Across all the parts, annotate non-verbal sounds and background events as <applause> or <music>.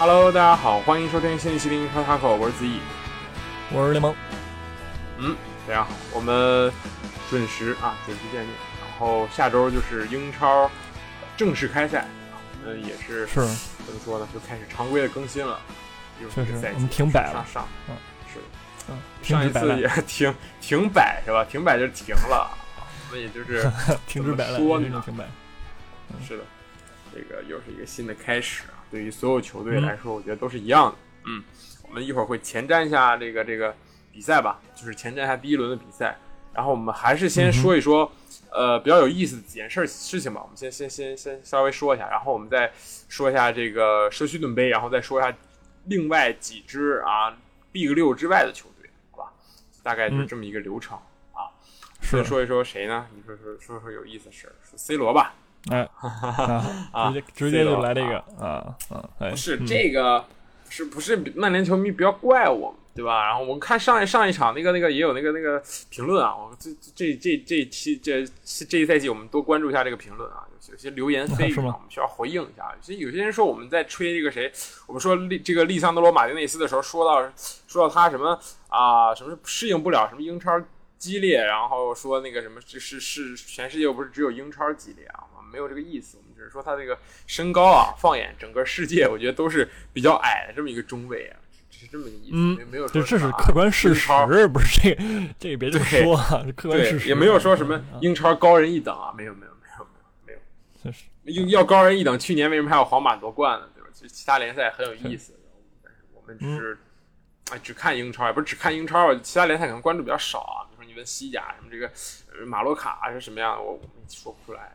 Hello，大家好，欢迎收听新一期的英超 Taco，我是子毅，我是联盟。嗯，大家好，我们准时啊，准时见面。然后下周就是英超正式开赛，我们也是是怎么说呢，就开始常规的更新了。确实，我们停摆了。上，嗯，是，嗯，上一次也 <laughs> 停停摆是吧？停摆就停了，我们也就是 <laughs> 停止摆了，说呢，停摆。是的，这个又是一个新的开始啊！对于所有球队来说，我觉得都是一样的。嗯，我们一会儿会前瞻一下这个这个比赛吧，就是前瞻一下第一轮的比赛。然后我们还是先说一说，呃，比较有意思的几件事事情吧。我们先先先先稍微说一下，然后我们再说一下这个社区盾杯，然后再说一下另外几支啊 Big 六之外的球队，好吧？大概就是这么一个流程啊。先说一说谁呢？你说说说说有意思的事儿，说 C 罗吧。哎，<laughs> 直接直接就来这个啊啊！不是这个，是不是曼联球迷不要怪我，对吧？然后我们看上一上一场那个那个也有那个那个评论啊，我这这这这期这这一赛季我们多关注一下这个评论啊，有些流言蜚语我们需要回应一下。其实有些人说我们在吹这个谁，我们说利这个利桑德罗马丁内斯的时候，说到说到他什么啊，什么适应不了什么英超激烈，然后说那个什么这是是全世界又不是只有英超激烈啊。没有这个意思，我们只是说他这个身高啊，放眼整个世界，我觉得都是比较矮的这么一个中卫啊，只是这么个意思，没没有说这是客观事实，不是这个这个别这么说啊，客观事实也没有说什么英超高人一等啊，没有没有没有没有没有，就是要高人一等，去年为什么还有皇马夺冠呢？对吧？其实其他联赛很有意思，但是我们只是哎只看英超，也不是只看英超，其他联赛可能关注比较少啊。比如说你问西甲什么这个马洛卡是什么样的，我我们说不出来。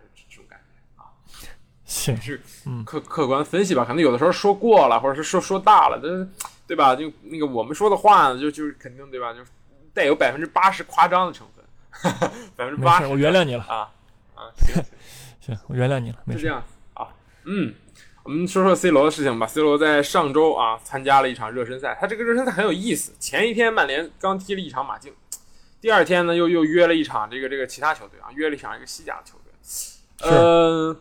是客客观分析吧，可能有的时候说过了，或者是说说大了，这对吧？就那个我们说的话呢，就就是肯定对吧？就带有百分之八十夸张的成分，百分之八十，我原谅你了啊啊，<laughs> 行行，我原谅你了，是这样啊。嗯，我们说说 C 罗的事情吧。C 罗在上周啊参加了一场热身赛，他这个热身赛很有意思。前一天曼联刚踢了一场马竞，第二天呢又又约了一场这个这个其他球队啊，约了一场一个西甲的球队，呃。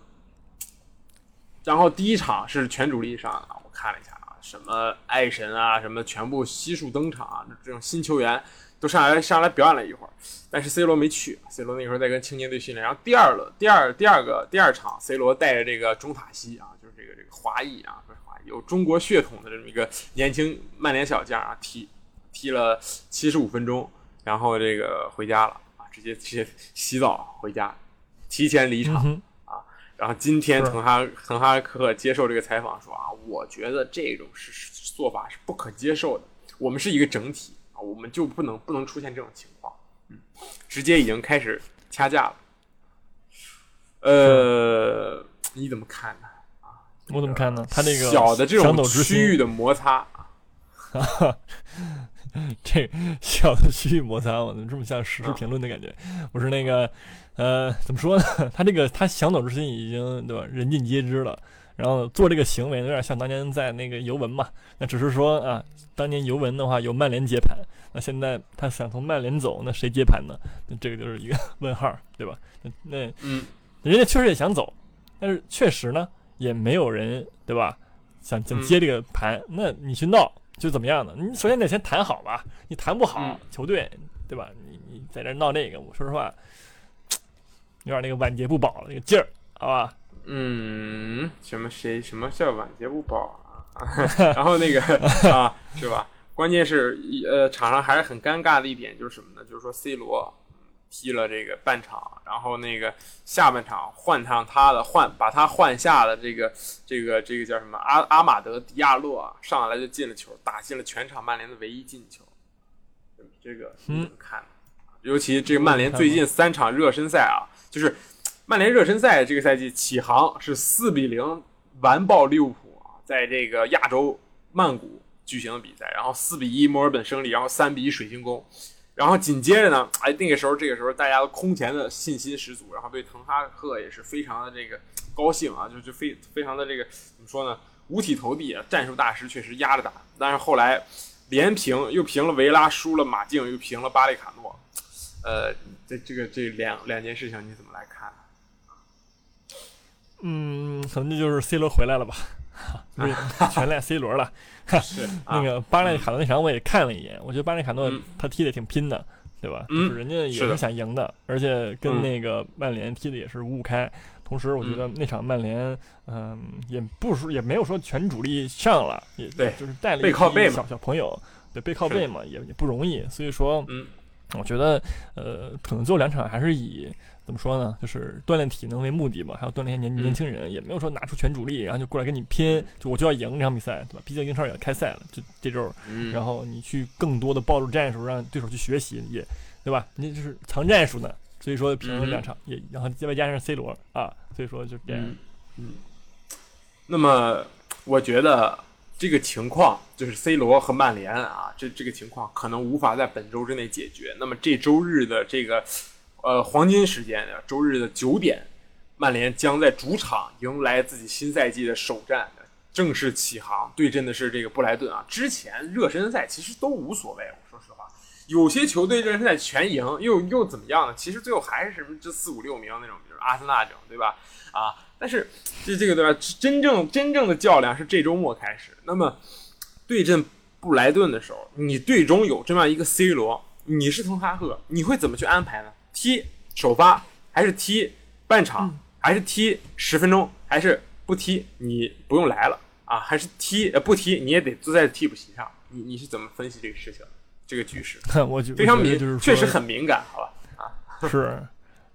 然后第一场是全主力上，我看了一下啊，什么爱神啊，什么全部悉数登场啊，这种新球员都上来上来表演了一会儿，但是 C 罗没去，C 罗那时候在跟青年队训练。然后第二轮第二第二个第二场，C 罗带着这个中塔西啊，就是这个这个华裔啊，不是华裔，有中国血统的这么一个年轻曼联小将啊，踢踢了七十五分钟，然后这个回家了啊，直接直接洗澡回家，提前离场。然后今天滕哈滕哈克接受这个采访说啊，我觉得这种是做法是不可接受的。我们是一个整体啊，我们就不能不能出现这种情况。嗯，直接已经开始掐架了。呃，你怎么看呢？啊，我怎么看呢？他那个小的这种区域的摩擦啊，<laughs> 这小的区域摩擦，我怎么这么像实时评论的感觉？我是那个。呃，怎么说呢？<laughs> 他这个他想走之心已经对吧，人尽皆知了。然后做这个行为有点像当年在那个尤文嘛。那只是说啊，当年尤文的话有曼联接盘，那现在他想从曼联走，那谁接盘呢？那这个就是一个 <laughs> 问号，对吧？那嗯，人家确实也想走，但是确实呢，也没有人对吧？想想接这个盘，那你去闹就怎么样呢？你首先得先谈好吧，你谈不好，球队对吧？你你在这闹这个，我说实话。有点那个晚节不保那个劲儿，好吧？嗯，什么谁什么叫晚节不保啊？<laughs> 然后那个 <laughs> 啊，是吧？关键是呃，场上还是很尴尬的一点就是什么呢？就是说 C 罗踢了这个半场，然后那个下半场换上他的换把他换下的这个这个这个叫什么阿阿马德迪亚洛啊，上来就进了球，打进了全场曼联的唯一进球。这个你怎么看？尤其这个曼联最近三场热身赛啊。就是曼联热身赛这个赛季起航是四比零完爆利物浦啊，在这个亚洲曼谷举行的比赛，然后四比一墨尔本胜利，然后三比一水晶宫，然后紧接着呢，哎，那个时候这个时候大家都空前的信心十足，然后对滕哈赫也是非常的这个高兴啊，就就非非常的这个怎么说呢，五体投地啊，战术大师确实压着打，但是后来连平又平了维拉，输了马竞，又平了巴列卡。呃，这这个这两两件事情你怎么来看？嗯，可能这就是 C 罗回来了吧。<laughs> 不是 <laughs> 全赖 C 罗了。是 <laughs> 那个巴列卡诺那场我也看了一眼，我觉得巴列卡诺嗯他踢的挺拼的，对吧？嗯就是人家也是想赢的，而且跟嗯那个曼联踢的也是五五开。同时，我觉得那场曼联，嗯，也不说也没有说全主力上了，也对就是带了一背靠背嘛小小朋友，对背靠背嘛，也也不容易。所以说，嗯我觉得，呃，可能最后两场还是以怎么说呢，就是锻炼体能为目的吧，还有锻炼年嗯年轻人，也没有说拿出全主力，然后就过来跟你拼，就我就要赢这场比赛，对吧？毕竟英超也要开赛了，就这周，嗯，然后你去更多的暴露战术，让对手去学习，也对吧？你就是藏战术呢，所以说平了两场，也然后再加上 C 罗啊，所以说就这样。嗯嗯，那么我觉得这个情况就是 C 罗和曼联啊，这这个情况可能无法在本周之内解决。那么这周日的这个呃黄金时间，周日的九点，曼联将在主场迎来自己新赛季的首战，正式起航，对阵的是这个布莱顿啊。之前热身赛其实都无所谓，我说实话。有些球队热身赛全赢，又又怎么样呢？其实最后还是什么这四五六名那种，比如阿森纳这种，对吧？啊，但是这这个对吧？真正真正的较量是这周末开始。那么对阵布莱顿的时候，你队中有这么样一个 C 罗，你是滕哈赫，你会怎么去安排呢？踢首发，还是踢半场，还是踢十分钟，还是不踢？你不用来了啊？还是踢呃不踢？你也得坐在替补席上。你你是怎么分析这个事情？这个局势 <laughs> 我觉非常敏，确实很敏感，好吧？啊是。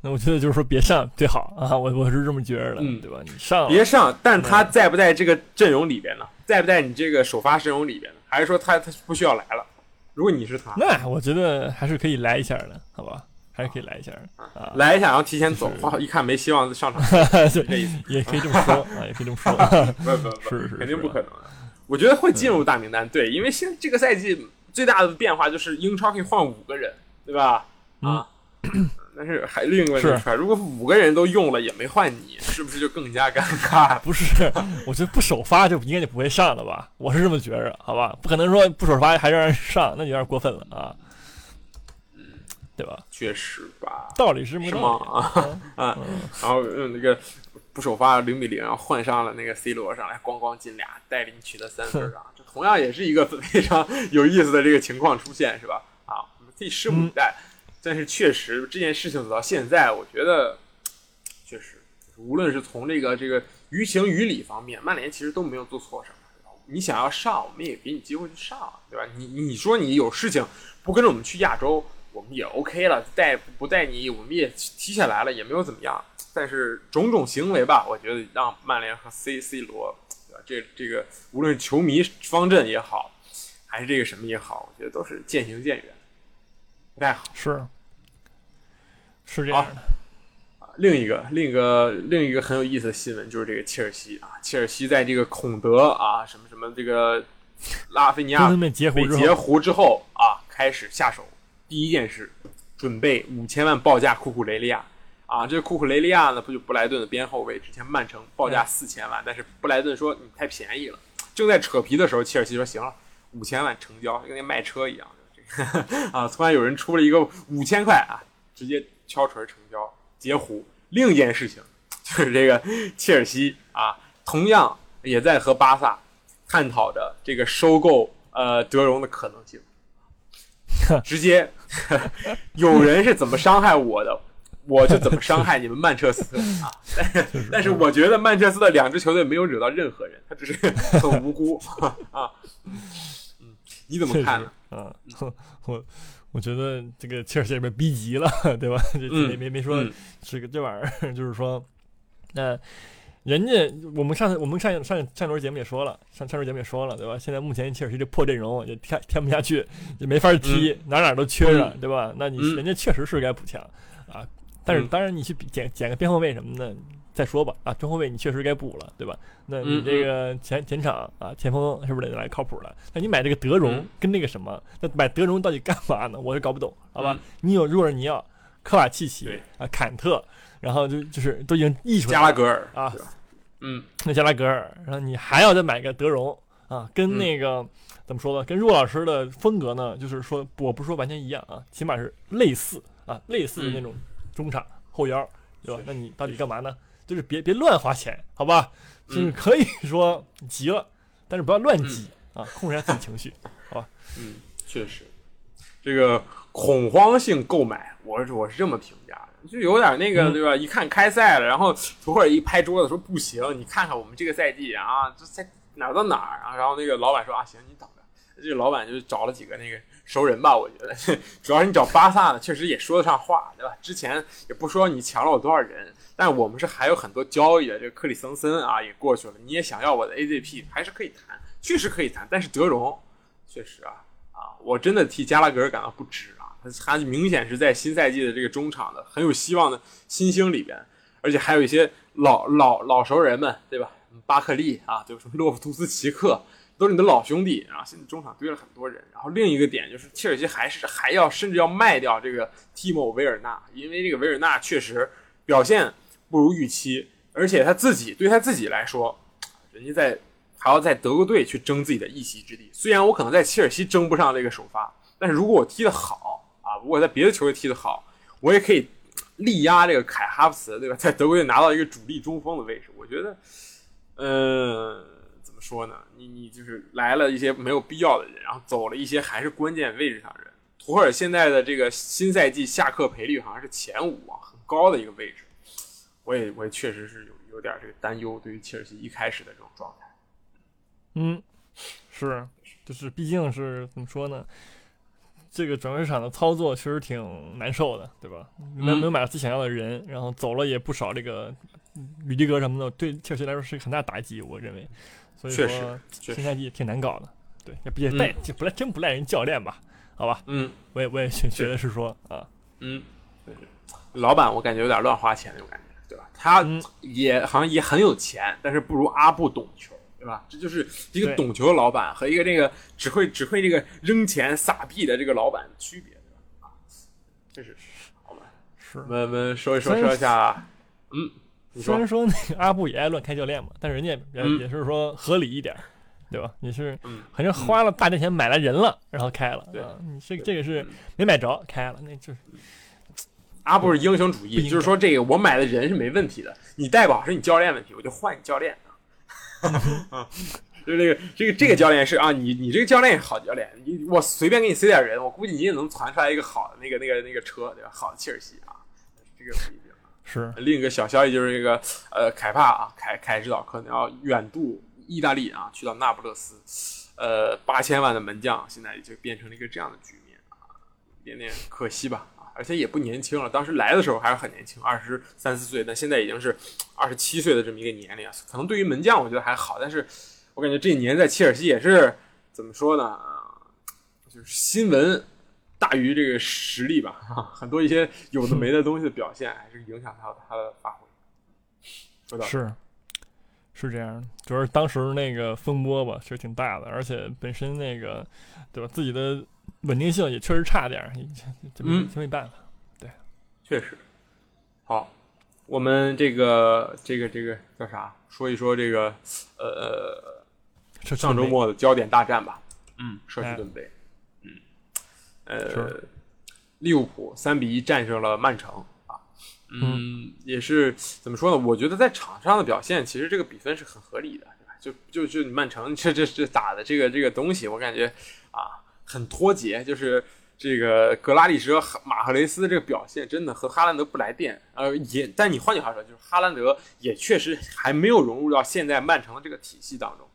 那我觉得就是说别上最好啊，我我是这么觉着的，嗯对吧？你上别上，但他在不在这个阵容里边呢？在不在你这个首发阵容里边呢？还是说他他不需要来了？如果你是他，那我觉得还是可以来一下的，好吧？还是可以来一下的啊，来一下，然后提前走，哇，一看没希望上场，<laughs> 就这意思。也可以这么说 <laughs> 啊，也可以这么说。不不不，<laughs> 是是肯定不可能的。我觉得会进入大名单，对，因为现在这个赛季最大的变化就是英超可以换五个人，对吧？啊，<clears throat> 但是还另一个问题是出来，如果五个人都用了也没换你，是不是就更加尴尬？<laughs> 不是，我觉得不首发就应该就不会上了吧？我是这么觉着，好吧？不可能说不首发还让人上，那就有点过分了啊，对吧？确实吧，道理是这么是吗啊理。<laughs> 啊，然后用那个不首发零比零，然后换上了那个 C 罗上来，咣咣进俩，带领取得三分啊，<laughs> 这同样也是一个非常有意思的这个情况出现，是吧？啊，我们可以拭目以待。但是确实这件事情走到现在，我觉得确实，无论是从这个这个于情于理方面，曼联其实都没有做错什么。你想要上，我们也给你机会去上，对吧？你你说你有事情不跟着我们去亚洲，我们也 OK 了，带不带你，我们也踢下来了，也没有怎么样。但是种种行为吧，我觉得让曼联和 C C 罗，对吧？这这个无论是球迷方阵也好，还是这个什么也好，我觉得都是渐行渐远，不太好。是是这样的。另一个另一个另一个很有意思的新闻就是这个切尔西啊，切尔西在这个孔德啊什么什么这个拉菲尼亚被之后。截胡之后啊，开始下手，第一件事准备五千万报价库库雷利亚。啊，这个库库雷利亚呢不就布莱顿的边后卫，之前曼城报价四千万，但是布莱顿说你太便宜了，正在扯皮的时候，切尔西说行了，五千万成交，跟那卖车一样，这个 <laughs> 啊，突然有人出了一个五千块啊，直接敲锤成交。截胡。另一件事情就是这个切尔西啊，同样也在和巴萨探讨着这个收购呃德容的可能性。<laughs> 直接有人是怎么伤害我的，我就怎么伤害你们曼彻斯特啊！但是但是我觉得曼彻斯特两支球队没有惹到任何人，他只是很无辜 <laughs> 啊。嗯，你怎么看呢？啊，<laughs> 我我觉得这个切尔西被逼急了，对吧？这嗯没没没说嗯这个这玩意儿，<laughs> 就是说，那人家我们上次我们上上上轮节目也说了，上上轮节目也说了，对吧？现在目前切尔西这破阵容也添添不下去，也没法踢，哪哪都缺着，对吧？那你嗯人家确实是该补强啊，但是嗯当然你去捡捡个边后卫什么的。再说吧，啊，中后卫你确实该补了，对吧？那你嗯这个前前场啊，前锋是不是得来靠谱了？那你买这个德容嗯跟那个什么，那买德容到底干嘛呢？我是搞不懂，好吧？嗯你有若尔尼奥、科瓦契奇对啊、坎特，然后就就是都已经溢出来加拉格尔啊嗯那加拉格尔，然后你还要再买个德容啊，跟那个、怎么说呢？跟若老师的风格呢，就是说我不是说完全一样啊，起码是类似啊，类似的那种中场、后腰，对吧？那你到底干嘛呢？就是别别乱花钱，好吧？就是嗯可以说急了但是不要乱挤啊，控制一下自己情绪，好吧？嗯，确实，这个恐慌性购买，我是我是这么评价的，就有点那个，对吧？一看开赛了，然后图赫尔一拍桌子说不行，你看看我们这个赛季啊，这赛哪儿到哪儿啊？然后那个老板说啊，行，你等着。这个老板就找了几个那个熟人吧，我觉得 <laughs> 主要是你找巴萨呢，确实也说得上话，对吧？之前也不说你抢了我多少人，但我们是还有很多交易的。这个克里森森啊也过去了，你也想要我的 AZP，还是可以谈，确实可以谈。但是德容确实啊啊，我真的替加拉格尔感到不值啊，他他明显是在新赛季的这个中场的很有希望的新星里边，而且还有一些老老老熟人们，对吧？巴克利啊，就是洛夫图斯奇克。都是你的老兄弟啊！现在中场堆了很多人，然后另一个点就是切尔西还是还要甚至要卖掉这个蒂莫维尔纳，因为这个维尔纳确实表现不如预期，而且他自己对他自己来说，人家在还要在德国队去争自己的一席之地。虽然我可能在切尔西争不上这个首发，但是如果我踢得好啊，如果在别的球队踢得好，我也可以力压这个凯哈弗茨，对吧？在德国队拿到一个主力中锋的位置，我觉得，嗯。说呢，你你就是来了一些没有必要的人，然后走了一些还是关键位置上的人。图赫尔现在的这个新赛季下课赔率好像是前五啊，很高的一个位置。我也我也确实是有有点这个担忧，对于切尔西一开始的这种状态。嗯，是，就是毕竟是怎么说呢？这个转会市场的操作确实挺难受的，对吧？没没有买到自己想要的人，然后走了也不少这个吕迪格什么的，对切尔西来说是一个很大打击，我认为。所以说，新赛季挺难搞的，对，也也赖，就不赖，真不赖人教练吧？好吧，嗯，我也我也觉得是说啊，嗯，老板我感觉有点乱花钱那种感觉，对吧？他也好像也很有钱，但是不如阿布懂球，对吧？这就是一个懂球的老板和一个这个只会只会这个扔钱撒币的这个老板的区别，对吧？啊，这是好吧？是，我们说一说说一下，嗯。虽然说那个阿布也爱乱开教练嘛，但是人家也也是说合理一点，对吧？你是反正花了大价钱买来人了，然后开了，对吧？你这这个是没买着开了，那就是阿布是英雄主义，就是说这个我买的人是没问题的，你带不好是你教练问题，我就换你教练 <laughs> 啊。就是这个这个这个教练是啊，你你这个教练是好教练，你我随便给你塞点人，我估计你也能传出来一个好的那个那个那个车，对吧？好的切尔西啊，这个。是另一个小消息，就是这个呃，凯帕啊，凯凯指导可能要远渡意大利啊，去到那不勒斯，呃，八千万的门将，现在就变成了一个这样的局面啊，有点点可惜吧啊，而且也不年轻了，当时来的时候还是很年轻，二十三四岁，但现在已经是二十七岁的这么一个年龄啊，可能对于门将我觉得还好，但是我感觉这一年在切尔西也是怎么说呢，就是新闻。大于这个实力吧，哈，很多一些有的没的东西的表现，还是影响到他的发挥。是，是这样，主要是当时那个风波吧，其实挺大的，而且本身那个，对吧，自己的稳定性也确实差点儿，这没没办法，对，确实。好，我们这个这个这个叫啥？说一说这个呃，上周末的焦点大战吧。嗯，社区盾杯。呃，利物浦三比一战胜了曼城啊，嗯，也是怎么说呢？我觉得在场上的表现，其实这个比分是很合理的，对吧？就就就曼城这这这打的这个这个东西，我感觉啊很脱节，就是这个格拉利什马赫雷斯这个表现真的和哈兰德不来电，呃，也但你换句话说，就是哈兰德也确实还没有融入到现在曼城的这个体系当中，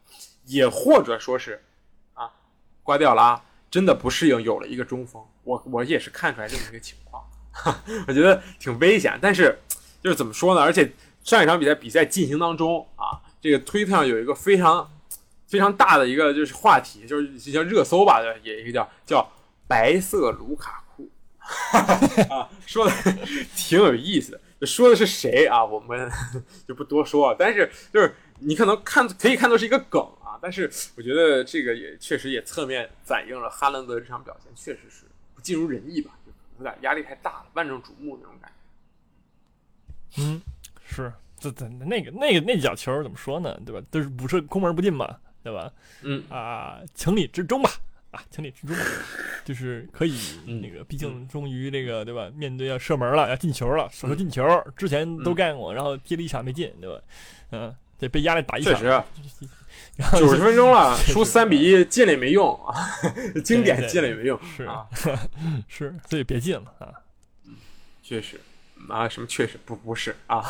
也或者说是啊，瓜迪奥拉。真的不适应，有了一个中锋，我我也是看出来这么一个情况，<laughs> 我觉得挺危险。但是就是怎么说呢？而且上一场比赛比赛进行当中啊，这个推特上有一个非常非常大的一个就是话题，就是就像热搜吧，也一个叫叫白色卢卡库 <laughs> 啊，说的挺有意思的。说的是谁啊？我们就不多说。但是就是你可能看可以看作是一个梗。但是我觉得这个也确实也侧面反映了哈兰德这场表现确实是不尽如人意吧，就有点压力太大了，万众瞩目那种感觉。嗯，是，这这那个那个那脚球怎么说呢？对吧？都是不是空门不进嘛，对吧？嗯啊，情理之中吧，啊，情理之中，<laughs> 就是可以那个，毕竟终于这个对吧？面对要射门了，要进球了，手球进球之前都干过，然后踢了一场没进，对吧？嗯。得被压力打一场，确实，九十分钟了，<laughs> 输三比一，进了也没用啊，<laughs> 经典进了也没用是啊，<laughs> 是，所以别进了啊。确实。啊，什么确实不不是啊，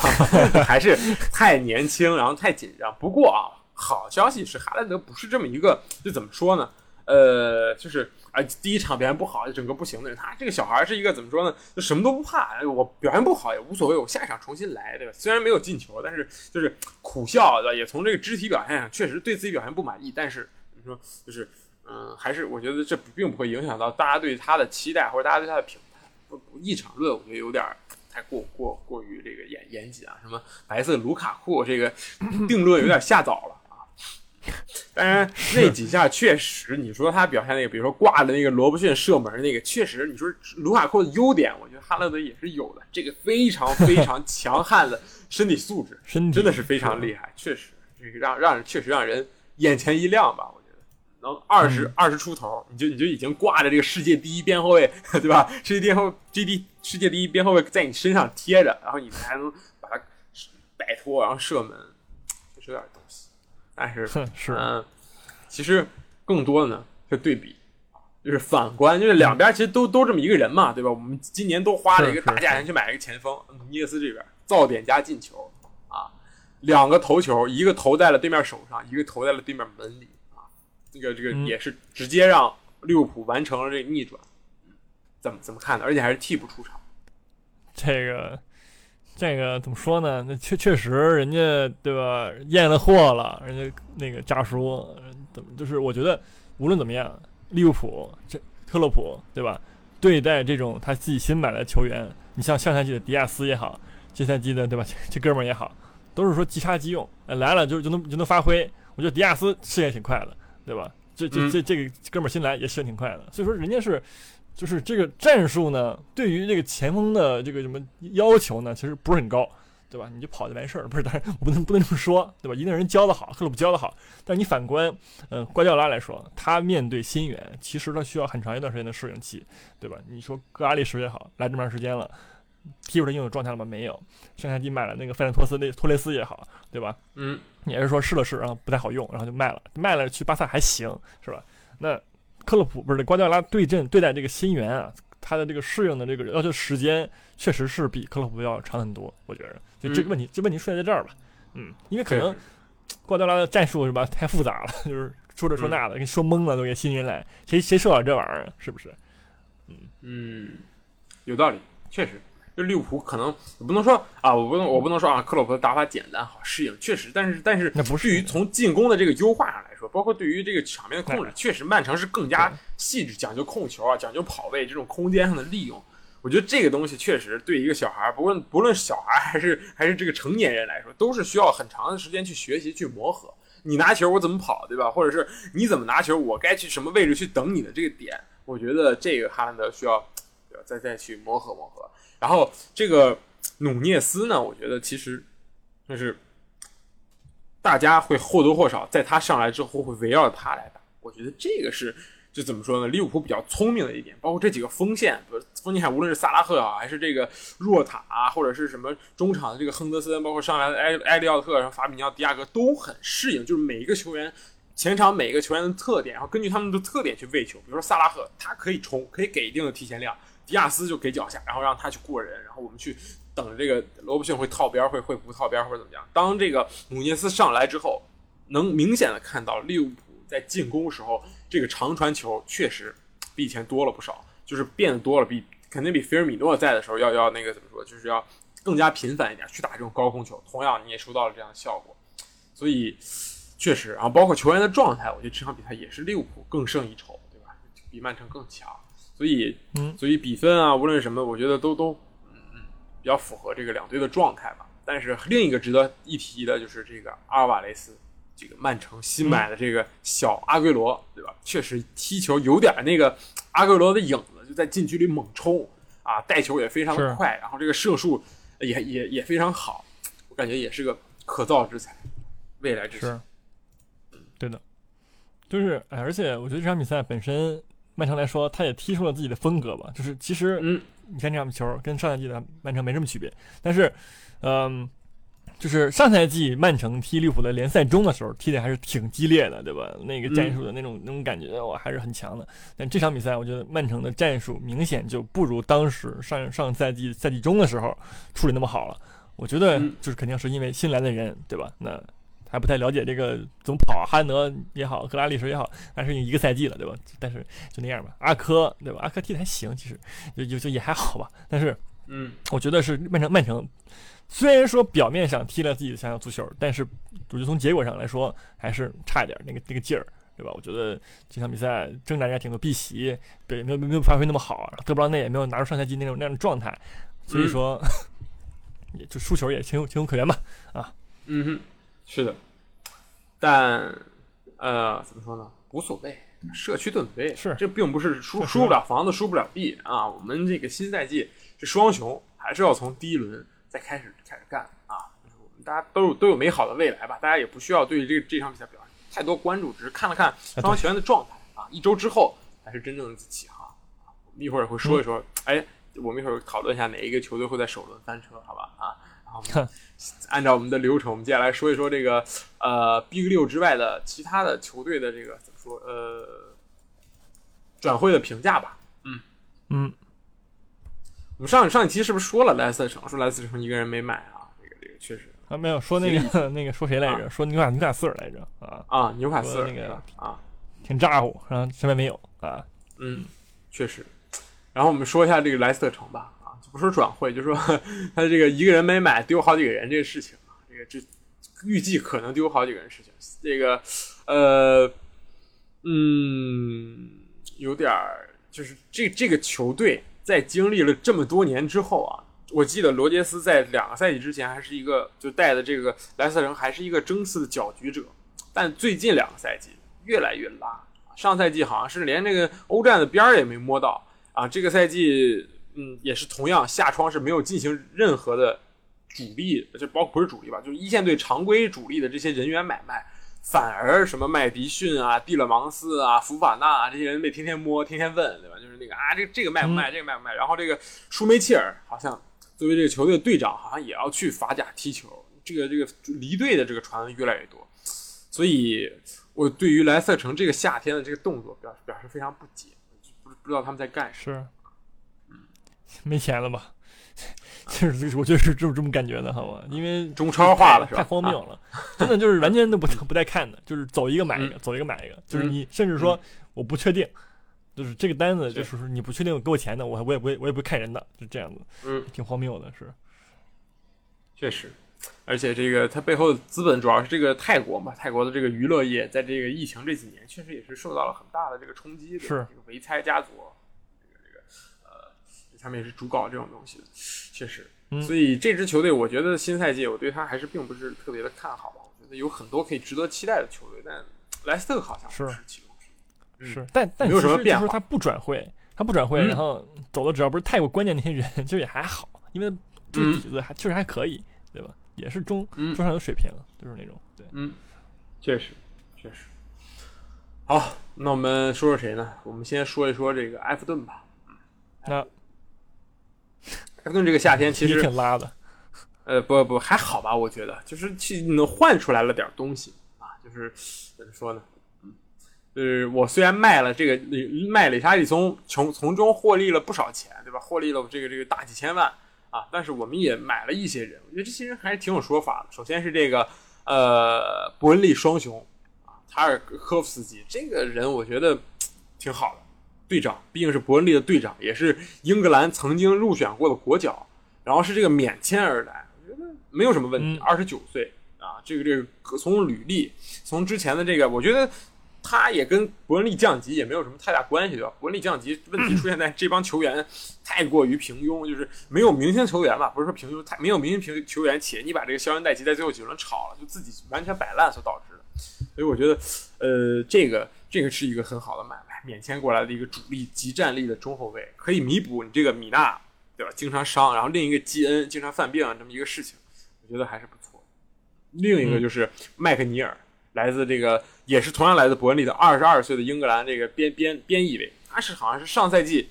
还是太年轻，然后太紧张。不过啊，好消息是哈兰德不是这么一个，就怎么说呢？呃，就是啊、第一场表现不好，整个不行的人。他这个小孩是一个怎么说呢？就什么都不怕，我表现不好也无所谓，我下一场重新来，对吧？虽然没有进球，但是就是苦笑，对吧？也从这个肢体表现上确实对自己表现不满意，但是怎么说，就是嗯，还是我觉得这并不会影响到大家对他的期待或者大家对他的评判。不不一场论，我觉得有点太过过过于这个严严谨啊。什么白色卢卡库这个 <coughs> 定论有点下早了。<laughs> 当然那几下确实，你说他表现那个，比如说挂的那个罗伯逊射门那个，确实你说卢卡库的优点，我觉得哈勒德也是有的，这个非常非常强悍的身体素质，<laughs> 身体真的是非常厉害，确实这个让让人确实让人眼前一亮吧，我觉得。能二十二十出头，你就你就已经挂着这个世界第一边后卫，对吧？世界第一后 G D 世界第一边后卫在你身上贴着，然后你还能把它摆脱，然后射门，确实有点。但是，是嗯，其实更多的呢是对比，就是反观，就是两边其实都都这么一个人嘛，对吧？我们今年都花了一个大价钱去买一个前锋，努涅斯这边造点加进球啊，两个头球，一个投在了对面手上，一个投在了对面门里啊，这个这个嗯也是直接让利物浦完成了这个逆转，怎么怎么看的？而且还是替补出场，这个这个怎么说呢？那确确实人家对吧，验了货了，人家那个家叔怎么就是我觉得无论怎么样，利物浦这特洛普对吧？对待这种他自己新买的球员，你像上赛季的迪亚斯也好，这赛季的对吧？这这哥们儿也好，都是说即插即用，呃来了就就能就能发挥。我觉得迪亚斯适应挺快的，对吧？这这嗯这这个哥们儿新来也适应挺快的，所以说人家是。就是这个战术呢，对于这个前锋的这个什么要求呢，其实不是很高，对吧？你就跑就完事儿了，不是？<laughs> 当然我不能不能这么说，对吧？一定人教的好，克鲁普教的好，但是你反观，嗯，瓜迪奥拉来说，他面对新援，其实他需要很长一段时间的适应期，对吧？你说格拉利什也好，来这么长时间了，踢出来应有状态了吗？没有。上赛季买了那个费兰托斯那托雷斯也好，对吧？嗯，也是说试了试，然后不太好用，然后就卖了，卖了去巴萨还行，是吧？那克洛普不是瓜迪奥拉对阵对待这个新援啊，他的这个适应的这个要求时间确实是比克洛普要长很多，我觉得。就这个问题，这问题出现在这儿吧，嗯，因为可能瓜迪奥拉的战术是吧太复杂了，就是说这说那的，给说懵了都给新人来，谁谁受了这玩意儿啊？是不是？嗯嗯，有道理，确实。就利物浦可能我不能说啊，我不能我不能说啊，克洛普的打法简单好适应，确实，但是但是那不是对于从进攻的这个优化上来说，包括对于这个场面的控制，确实曼城是更加细致，讲究控球啊，讲究跑位这种空间上的利用。我觉得这个东西确实对一个小孩，不论不论小孩还是还是这个成年人来说，都是需要很长的时间去学习去磨合。你拿球我怎么跑，对吧？或者是你怎么拿球，我该去什么位置去等你的这个点。我觉得这个哈兰德需要再再去磨合磨合。然后这个努涅斯呢，我觉得其实就是大家会或多或少在他上来之后会围绕他来打。我觉得这个是就怎么说呢？利物浦比较聪明的一点，包括这几个锋线，比如锋线无论是萨拉赫啊，还是这个若塔啊，或者是什么中场的这个亨德森，包括上来的埃埃利奥特、然后法比尼奥、迪亚哥都很适应，就是每一个球员。前场每一个球员的特点，然后根据他们的特点去喂球。比如说萨拉赫，他可以冲，可以给一定的提前量；迪亚斯就给脚下，然后让他去过人，然后我们去等着这个罗伯逊会套边，会会不套边或者怎么样。当这个努涅斯上来之后，能明显的看到利物浦在进攻时候这个长传球确实比以前多了不少，就是变得多了，比肯定比菲尔米诺在的时候要要那个怎么说，就是要更加频繁一点去打这种高空球。同样，你也收到了这样的效果，所以。确实，然后包括球员的状态，我觉得这场比赛也是利物浦更胜一筹，对吧？比曼城更强，所以，嗯，所以比分啊，无论什么，我觉得都都，嗯嗯，比较符合这个两队的状态吧。但是另一个值得一提的就是这个阿尔瓦雷斯，这个曼城新买的这个小阿圭罗，对吧？确实踢球有点那个阿圭罗的影子，就在禁区里猛冲啊，带球也非常的快，然后这个射术也也也非常好，我感觉也是个可造之才，未来之星。对的，就是，哎，而且我觉得这场比赛本身，曼城来说，他也踢出了自己的风格吧。就是其实，嗯，你看这场球跟上赛季的曼城没什么区别，但是，嗯，就是上赛季曼城踢利物浦的联赛中的时候，踢的还是挺激烈的，对吧？那个战术的那种、那种感觉，我还是很强的。但这场比赛，我觉得曼城的战术明显就不如当时上上赛季赛季中的时候处理那么好了。我觉得就是肯定是因为新来的人，对吧？那还不太了解这个怎么跑，哈兰德也好，格拉利什也好，那是一个赛季了，对吧？但是就那样吧。阿科，对吧？阿科踢的还行，其实就就就也还好吧。但是，嗯，我觉得是曼城曼城。虽然说表面上踢了自己的想要足球，但是我觉得从结果上来说还是差一点那个那个劲儿，对吧？我觉得这场比赛挣扎也挺多，碧玺对没有没有发挥那么好，德布劳内也没有拿出上赛季那种那样的状态，所以说 <laughs> 也就输球也情有情有可原吧。啊，嗯哼，是的，但呃怎么说呢？无所谓，社区盾杯是这并不是输输不了房子输不了地啊。我们这个新赛季是双雄，还是要从第一轮。再开始开始干啊！我们大家都有都有美好的未来吧，大家也不需要对这这场比赛表现太多关注，只是看了看双方球员的状态啊。一周之后才是真正的起航啊！我们一会儿会说一说，哎，我们一会儿讨论一下哪一个球队会在首轮翻车，好吧？啊，然后 <laughs> 按照我们的流程，我们接下来说一说这个呃 Big 六之外的其他的球队的这个怎么说呃转会的评价吧。嗯嗯。我们上上一期是不是说了莱斯特城？说莱斯特城一个人没买啊？这个这个确实啊，没有说那个 <laughs> 那个说谁来着？说纽卡纽卡斯尔来着啊啊，纽卡斯尔那个啊，挺咋呼，然后身边没有啊。嗯，确实。然后我们说一下这个莱斯特城吧不说转会，就说他这个一个人没买丢好几个人这个事情啊，这个这预计可能丢好几个人事情，这个呃嗯，有点儿就是这这个球队。在经历了这么多年之后啊，我记得罗杰斯在两个赛季之前还是一个就带的这个莱斯特城还是一个争四的搅局者，但最近两个赛季越来越拉。上赛季好像是连这个欧战的边儿也没摸到啊，这个赛季嗯也是同样下窗是没有进行任何的主力，就包括不是主力吧，就是一线队常规主力的这些人员买卖。反而什么麦迪逊啊、蒂勒芒斯啊、福法纳啊这些人被天天摸、天天问，对吧？就是那个啊，这这个卖不卖？这个卖不卖？然后这个舒梅切尔好像作为这个球队的队长，好像也要去法甲踢球。这个这个离队的这个传闻越来越多，所以我对于莱斯特城这个夏天的这个动作表示表示非常不解，不不知道他们在干什么。<laughs> 没钱了吧？<laughs> 就是我觉得是这种这么感觉的，好吧？因为中超化了是吧，太荒谬了，<laughs> 真的就是完全都不不带看的，就是走一个买一个，走一个买一个，就是你甚至说我不确定，就是这个单子就是你不确定给我钱的，我我也不会我也不会看人的，就这样子，嗯，挺荒谬的，是，确实，而且这个它背后的资本主要是这个泰国嘛，泰国的这个娱乐业在这个疫情这几年确实也是受到了很大的这个冲击，是这个维猜家族。他们也是主搞这种东西的，确实，所以这支球队，我觉得新赛季我对他还是并不是特别的看好吧。我觉得有很多可以值得期待的球队，但莱斯特好像是其中之一。是，但但没有什么变化。他不转会，他不转会，然后走的只要不是太过关键那些人，其实也还好，因为这个底子还确实还可以，对吧？也是中中上游水平，就是那种对，嗯，确实确实。好，那我们说说谁呢？我们先说一说这个埃弗顿吧。那埃弗顿这个夏天其实挺拉的，呃，不不还好吧？我觉得就是去能换出来了点东西啊，就是怎么说呢？嗯，就是我虽然卖了这个卖里沙利松，从从中获利了不少钱，对吧？获利了这个这个大几千万啊，但是我们也买了一些人，我觉得这些人还是挺有说法的。首先是这个呃伯恩利双雄啊，塔尔科夫斯基这个人，我觉得挺好的。队长毕竟是伯恩利的队长，也是英格兰曾经入选过的国脚，然后是这个免签而来，我觉得没有什么问题。二十九岁啊，这个这个从履历，从之前的这个，我觉得他也跟伯恩利降级也没有什么太大关系，对吧？伯恩利降级问题 <clears throat> 出现在这帮球员太过于平庸，就是没有明星球员吧，不是说平庸，太没有明星平球员，且你把这个肖恩戴奇在最后几轮炒了，就自己完全摆烂所导致的。所以我觉得，呃，这个这个是一个很好的买卖。免签过来的一个主力、极战力的中后卫，可以弥补你这个米纳，对吧？经常伤，然后另一个基恩经常犯病这么一个事情，我觉得还是不错。另一个就是麦克尼尔，来自这个也是同样来自伯恩利的二十二岁的英格兰这个边边边翼卫，他是好像是上赛季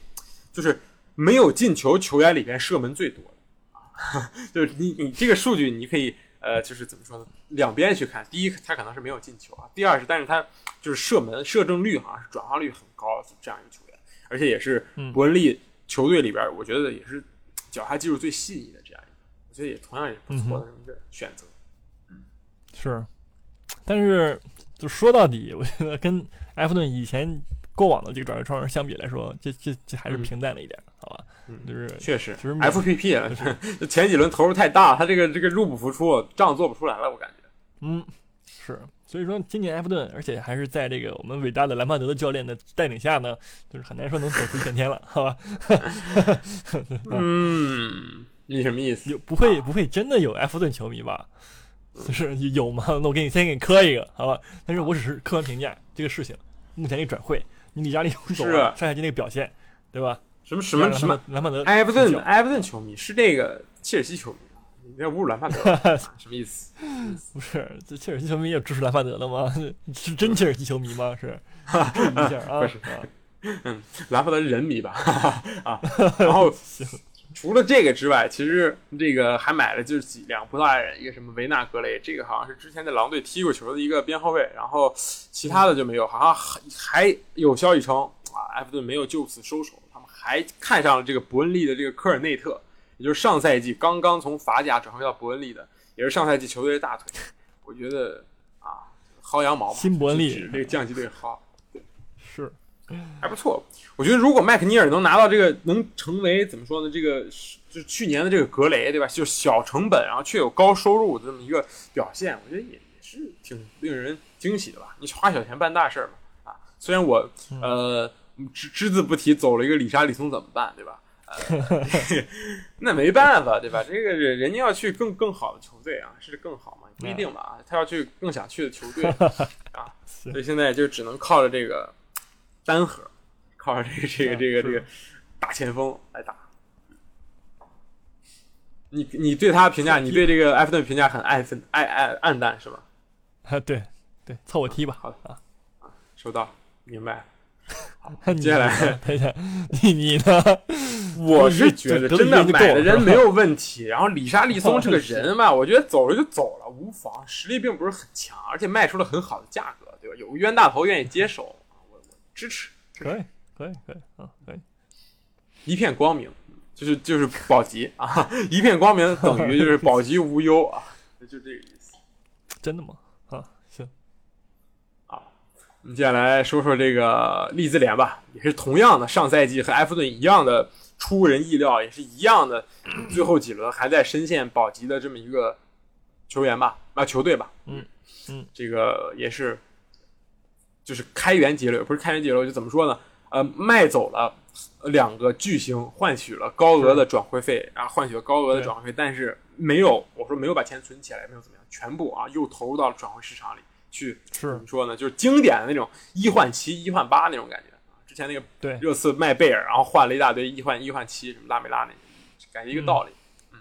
就是没有进球球员里边射门最多的啊，<laughs> 就是你你这个数据你可以呃，就是怎么说呢？两边去看，第一他可能是没有进球啊，第二是但是他就是射门射正率好像是转化率很高这样一个球员，而且也是伯恩利球队里边，我觉得也是脚下技术最细腻的这样一个，我觉得也同样也不错的这么一个选择。嗯，是，但是就说到底，我觉得跟埃弗顿以前。过往的这个转会窗相比来说，这这这还是平淡了一点，好吧？嗯，就是确实，就是 FPP 了，是 <laughs> <laughs> 前几轮投入太大，他这个这个入不敷出，账做不出来了，我感觉。嗯，是，所以说今年埃弗顿，而且还是在这个我们伟大的兰帕德的教练的带领下呢，就是很难说能走出一片天了，好吧？<laughs> 嗯，你什么意思？有不会不会真的有埃弗顿球迷吧？就是有吗？那我给你先给你磕一个，好吧？但是我只是客观评价这个事情，目前这个转会。你李佳丽走了，上赛季那个表现，对吧？什么什么什么兰帕德？埃弗顿埃弗顿球迷是这个切尔西球迷你在侮辱兰帕德，<laughs> 什么意思？不是，这切尔西球迷也支持兰帕德了吗？<laughs> 是真切尔西球迷吗？是？注意一下啊！<laughs> 不是，嗯，兰帕德人迷吧？啊，然后。除了这个之外，其实这个还买了就是几两葡萄牙人，一个什么维纳格雷，这个好像是之前在狼队踢过球的一个边后卫，然后其他的就没有，好像还还有消息称啊，埃弗顿没有就此收手，还看上了这个伯恩利的这个科尔内特，也就是上赛季刚刚从法甲转会到伯恩利的，也是上赛季球队的大腿，我觉得啊，薅羊毛，新伯恩利这个降级队薅，是。还不错，我觉得如果麦克尼尔能拿到这个，能成为怎么说呢？这个就是去年的这个格雷，对吧？就小成本，然后却有高收入的这么一个表现，我觉得也也是挺令人惊喜的吧？你花小钱办大事儿嘛，啊！虽然我呃只只字不提走了一个里沙里松怎么办，对吧？<laughs> 那没办法，对吧？这个人人家要去更更好的球队啊，是更好嘛？不一定吧？他要去更想去的球队啊，<laughs> 所以现在就只能靠着这个。单核，靠着这个这个这个这个大前锋来打。你你对他评价，你对这个埃弗顿评价很爱分爱爱暗淡是吧？啊，对对，凑合踢吧。好的啊啊，收到，明白。好，<laughs> 接下来 <laughs> 等一下，你你呢？<laughs> 我是觉得真的买的人没有问题。然后李沙利松这个人嘛，我觉得走了就走了，无妨。实力并不是很强，而且卖出了很好的价格，对吧？有个冤大头愿意接手。我我支持，可以，可以，可以，啊，可以，一片光明，就是就是保级啊，一片光明等于就是保级无忧啊，就这个意思。真的吗？我们接下来说说这个利兹联吧，也是同样的，上赛季和埃弗顿一样的出人意料，也是一样的，最后几轮还在深陷保级的这么一个球员吧，啊，球队吧，嗯嗯，这个也是。就是开源节流，不是开源节流，就怎么说呢？呃，卖走了两个巨星，换取了高额的转会费，然后换取了高额的转会费，但是没有，我说没有把钱存起来，没有怎么样，全部啊又投入到了转会市场里去。是怎么说呢？就是经典的那种一换七、一换八那种感觉啊。之前那个对热刺卖贝尔，然后换了一大堆一换一换七，什么拉梅拉那，感觉一个道理。嗯，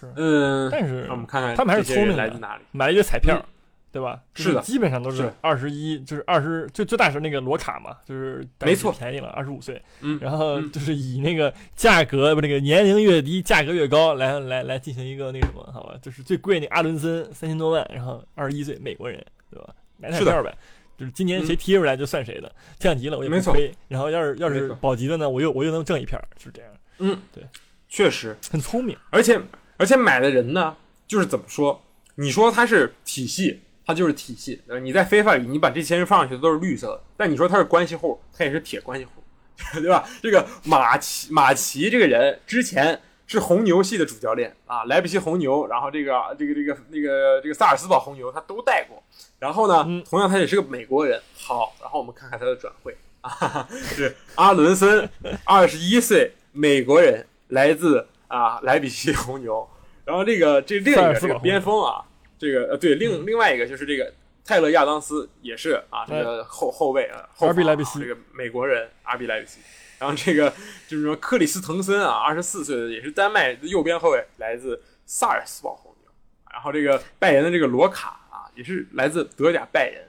是嗯，但是我们看看他们还是聪明来自哪里，买了一个彩票。对吧？是的，基本上都是二十一，就是二十，最最大是那个罗卡嘛，就是没错，便宜了，二十五岁。嗯，然后就是以那个价格不，那个年龄越低，价格越高，来来来进行一个那什么，好吧？就是最贵那阿伦森三千多万，然后二十一岁美国人，对吧？买彩票呗，就是今年谁踢出来就算谁的，降级了我也不亏。然后要是要是保级的呢，我又我又能挣一片，就是这样。嗯，对，确实很聪明，而且而且买的人呢，就是怎么说？你说他是体系。它就是体系，你在非法里，你把这些人放上去都是绿色的，但你说他是关系户，他也是铁关系户，<laughs> 对吧？这个马奇马奇这个人之前是红牛系的主教练啊，莱比锡红牛，然后这个这个这个那个这个萨尔斯堡红牛他都带过，然后呢，同样他也是个美国人。好，然后我们看看他的转会 <laughs> 啊，是阿伦森，二十一岁，美国人，来自啊莱比锡红牛，然后这个这另一个这个边锋啊。这个呃，对，另另外一个就是这个泰勒亚当斯也是啊，这个后后卫啊，后防啊，这个美国人阿比莱比斯。然后这个就是说克里斯滕森啊，二十四岁的也是丹麦右边后卫，来自萨尔斯堡红牛。然后这个拜仁的这个罗卡啊，也是来自德甲拜仁，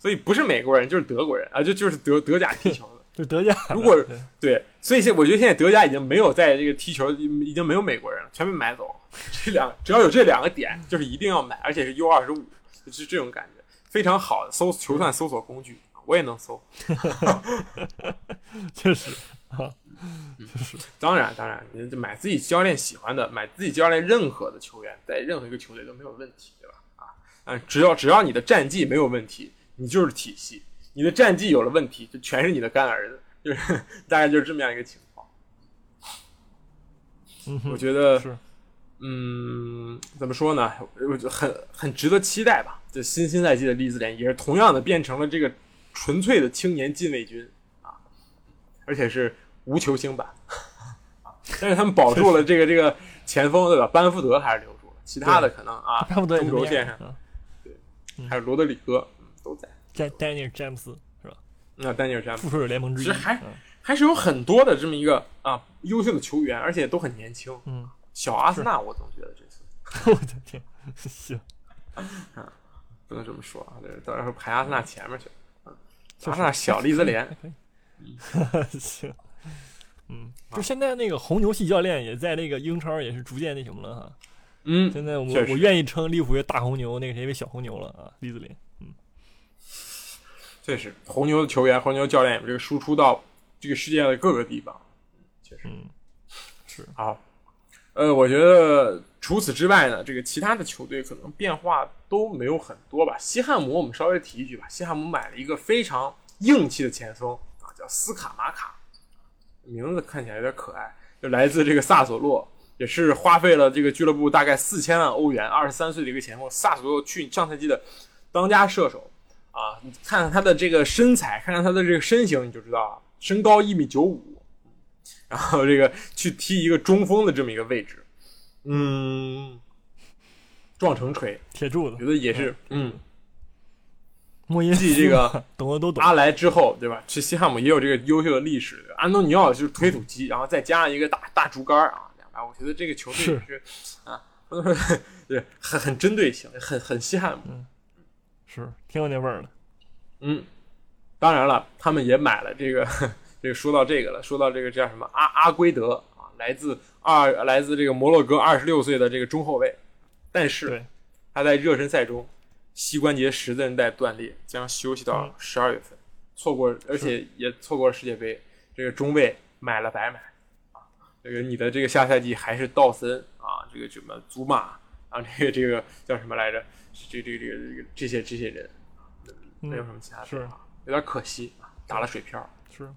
所以不是美国人就是德国人啊，就就是德德甲踢球的。就德甲。如果对对，所以现我觉得现在德甲已经没有在这个踢球，已经没有美国人了，全被买走。<laughs> 这两只要有这两个点，就是一定要买，而且是 U 二十五，就是这种感觉，非常好的搜球探搜索工具，我也能搜。<laughs> <laughs> 确实，当然，当然，你买自己教练喜欢的，买自己教练任何的球员，在任何一个球队都没有问题，对吧？啊，嗯，只要只要你的战绩没有问题，你就是体系；你的战绩有了问题，就全是你的干儿子，就是大概就是这么样一个情况。嗯，我觉得，是，嗯，怎么说呢？我觉得很很值得期待吧。这新新赛季的利兹联也是同样的变成了这个纯粹的青年禁卫军啊，而且是无球星版。但是他们保住了这个这个前锋对吧？班福德还是留住了，其他的可能啊，中轴线上样啊。还有罗德里戈、嗯、都在。詹丹尼尔詹姆斯是吧？那丹尼尔詹姆斯复仇者联盟之一。其实还嗯还是有很多的这么一个啊优秀的球员，而且都很年轻。嗯，小阿森纳我总觉得这次 <laughs> 我的天，行，<laughs> 啊不能这么说啊，这到时候排阿森纳前面去。嗯，确实阿森纳小利兹联，<laughs> 可以。行，嗯，就现在那个红牛系教练也在那个英超也是逐渐那什么了哈。嗯，现在我我愿意称利物浦为大红牛，那个谁为小红牛了啊，利兹联。确实，红牛的球员、红牛教练有这个输出到这个世界的各个地方，确实嗯，是，好。呃，我觉得除此之外呢，这个其他的球队可能变化都没有很多吧。西汉姆我们稍微提一句吧，西汉姆买了一个非常硬气的前锋啊，叫斯卡马卡，名字看起来有点可爱，就来自这个萨索洛，也是花费了这个俱乐部大概四千万欧元，二十三岁的一个前锋，萨索洛去上赛季的当家射手啊，你看看他的这个身材，看看他的这个身形，你就知道了，身高一米九五，然后这个去踢一个中锋的这么一个位置，嗯，撞成锤，铁柱子，我觉得也是，嗯，莫耶斯。继这个 <laughs> 懂的都懂。阿莱之后，对吧？去西汉姆也有这个优秀的历史，安东尼奥就是推土机，然后再加上一个大大竹竿啊，两百，我觉得这个球队是。也是啊，不能说对，很很针对性，很很西汉姆。是挺有那味儿的。嗯，当然了，他们也买了这个，<laughs> 这个说到这个了，说到这个叫什么阿阿圭德啊，来自二来自这个摩洛哥二十六岁的这个中后卫，但是，他在热身赛中膝关节十字韧带断裂，将休息到嗯十二月份，错过，而且也错过了世界杯。这个中卫买了白买啊，这个你的这个下赛季还是道森啊，这个什么祖马啊，这个这个叫什么来着？这这这个这个这些这些人，没有什么其他的是变化，有点可惜啊，打了水漂。是，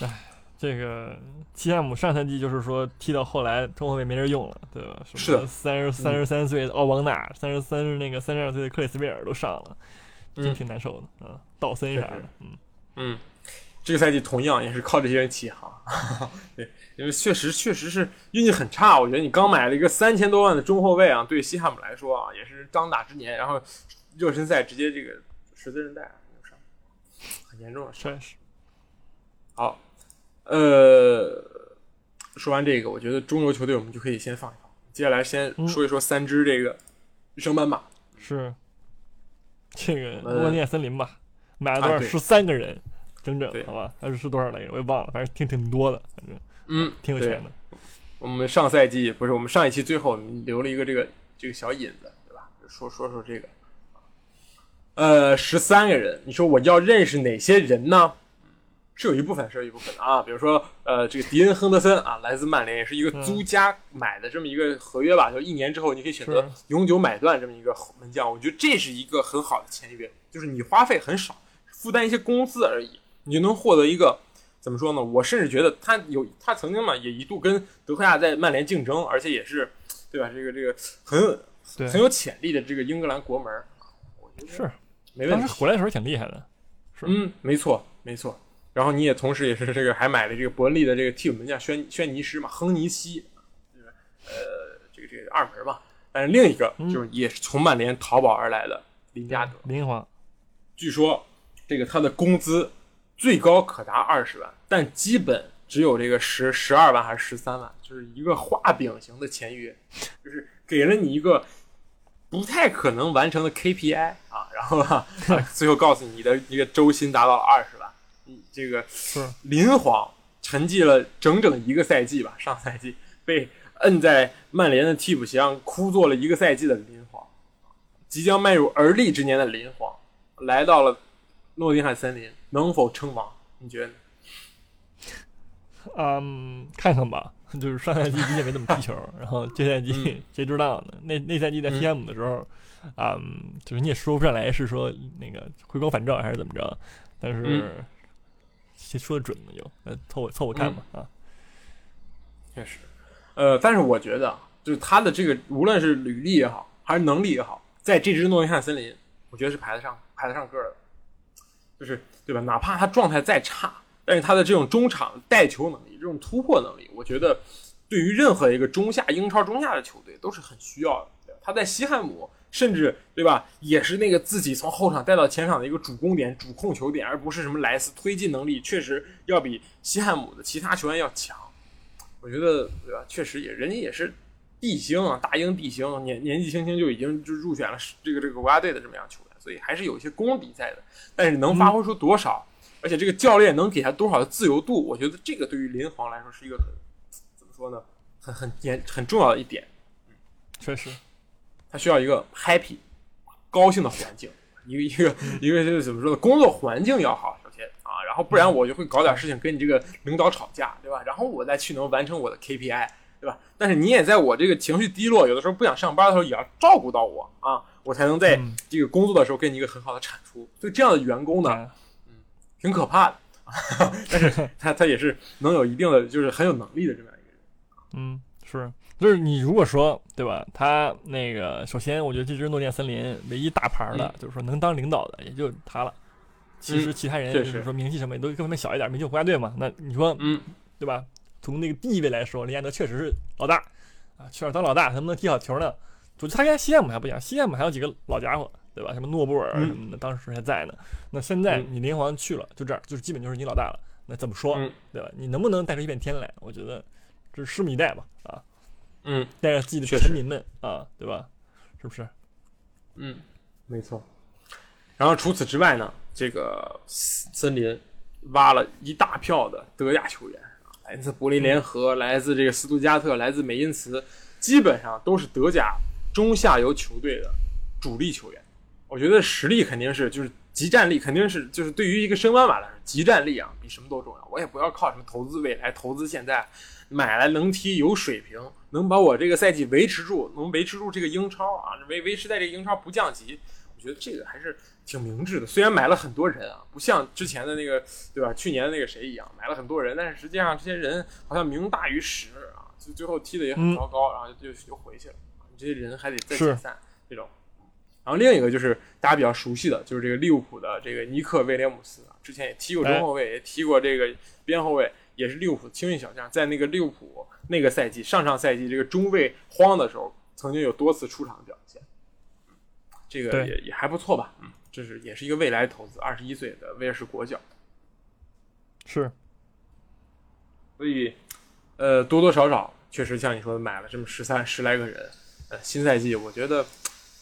哎，这个西汉姆上赛季就是说踢到后来中后卫没人用了，对吧？是的三十三十三岁的奥邦纳，三十三那个三十二岁的克里斯贝尔都上了，真嗯挺难受的嗯。道森啥的，嗯，嗯，这个赛季同样也是靠这些人起航。<laughs> 对，因为确实确实是运气很差。我觉得你刚买了一个三千多万的中后卫啊，对西汉姆来说啊，也是当打之年。然后热身赛直接这个十字韧带扭伤，很严重的伤。确实，好，呃，说完这个，我觉得中游球队我们就可以先放一放。接下来先嗯说一说三支这个升班马。是这个呃沃涅森林吧，买了多少？十三个人，整整好吧？还是是多少来着？我也忘了，反正挺挺多的，反正嗯，挺有钱的。我们上赛季不是我们上一期最后留了一个这个这个小引子，对吧？说说说这个，呃，十三个人，你说我要认识哪些人呢？是有一部分是有一部分的啊，比如说呃，这个迪恩亨德森啊，来自曼联，也是一个嗯租家买的这么一个合约吧，就一年之后你可以选择永久买断这么一个门将，我觉得这是一个很好的签约，就是你花费很少，负担一些工资而已，你就能获得一个怎么说呢？我甚至觉得他有他曾经嘛也一度跟德赫亚在曼联竞争，而且也是对吧？这个这个很很有潜力的这个英格兰国门是，没问题。当时回来的时候挺厉害的。是嗯，没错没错。然后你也同时也是这个还买了这个伯恩利的这个替补门将轩轩尼诗嘛，亨尼西，这个呃这个这个二门嘛。但是另一个嗯就是也是从曼联淘宝而来的林加德，林皇，据说这个他的工资最高可达二十万，但基本只有这个十十二万还是十三万，就是一个画饼型的签约，就是给了你一个不太可能完成的 KPI 啊，然后啊，最后告诉你的一个周薪达到了二十万，这个林皇沉寂了整整一个赛季吧，上赛季被摁在曼联的替补席上枯坐了一个赛季的林皇，即将迈入而立之年的林皇，来到了诺丁汉森林，能否称王？你觉得呢？嗯，看看吧。<laughs> 就是上赛季毕竟没怎么踢球，<laughs> 然后这赛季嗯 <laughs> 谁知道呢？那那赛季在 PM 的时候，啊、嗯，就是你也说不上来是说那个回光返照还是怎么着，但是嗯谁说的准呢？就呃凑合凑合看吧啊。确实，呃，但是我觉得啊，就是他的这个无论是履历也好，还是能力也好，在这支诺丁汉森林，我觉得是排得上排得上个的。就是对吧？哪怕他状态再差，但是他的这种中场带球能力、这种突破能力，我觉得对于任何一个中下英超中下的球队都是很需要的。他在西汉姆，甚至对吧，也是那个自己从后场带到前场的一个主攻点、主控球点，而不是什么莱斯推进能力，确实要比西汉姆的其他球员要强。我觉得对吧？确实也，人家也是地星啊，大英地星，年年纪轻轻就已经就入选了这个这个国家队的这么样球员，所以还是有一些功底在的。但是能发挥出多少，而且这个教练能给他多少的自由度，我觉得这个对于林皇来说是一个很怎么说呢，很很严很重要的一点。确实，他需要一个 happy 高兴的环境，一个一个一个就是怎么说呢？工作环境要好，首先啊，然后不然我就会搞点事情跟你这个领导吵架，对吧？然后我再去能完成我的 KPI，对吧？但是你也在我这个情绪低落，有的时候不想上班的时候，也要照顾到我啊，我才能在嗯这个工作的时候给你一个很好的产出。所以这样的员工呢，嗯挺可怕的，<laughs> 但是他他也是能有一定的，就是很有能力的这么样一个人。嗯，是，就是你如果说对吧，他那个首先我觉得这支诺丁汉森林唯一大牌的，就是说能当领导的也就他了。其实嗯其他人就是说名气什么也都各方面小一点，名气国家队嘛。那你说嗯，对吧？从那个地位来说，林加德确实是老大啊，确实当老大，能不能踢好球呢？我觉得他跟西汉姆还不一样，西汉姆还有几个老家伙，对吧？什么诺布尔嗯什么的，当时还在呢。那现在嗯你林皇去了，就这儿，就是基本就是你老大了。那怎么说，嗯对吧？你能不能带出一片天来？我觉得这拭目以待吧，啊，嗯带着自己的确实臣民们啊，对吧？是不是？嗯，没错。然后除此之外呢，这个森林挖了一大票的德甲球员，啊来自柏林联合，来自这个斯图加特，来自美因茨，基本上都是德甲中下游球队的主力球员。我觉得实力肯定是就是集战力，肯定是就是对于一个升班马来说，集战力啊比什么都重要。我也不要靠什么投资未来、投资现在，买来能踢有水平，能把我这个赛季维持住，能维持住这个英超啊，维维持在这个英超不降级。我觉得这个还是挺明智的。虽然买了很多人啊，不像之前的那个对吧？去年的那个谁一样，买了很多人，但是实际上这些人好像名大于实啊，就最后踢的也很糟糕，然后就就回去了。你这些人还得再解散这种。然后另一个就是大家比较熟悉的，就是这个利物浦的这个尼克威廉姆斯啊，之前也踢过中后卫，也踢过这个边后卫，也是利物浦的青训小将，在那个利物浦那个赛季，上上赛季这个中卫荒的时候，曾经有多次出场的表现，这个也也还不错吧，嗯，这是也是一个未来投资，二十一岁的威尔士国脚，是，所以呃多多少少确实像你说的买了这么十三十来个人，呃新赛季我觉得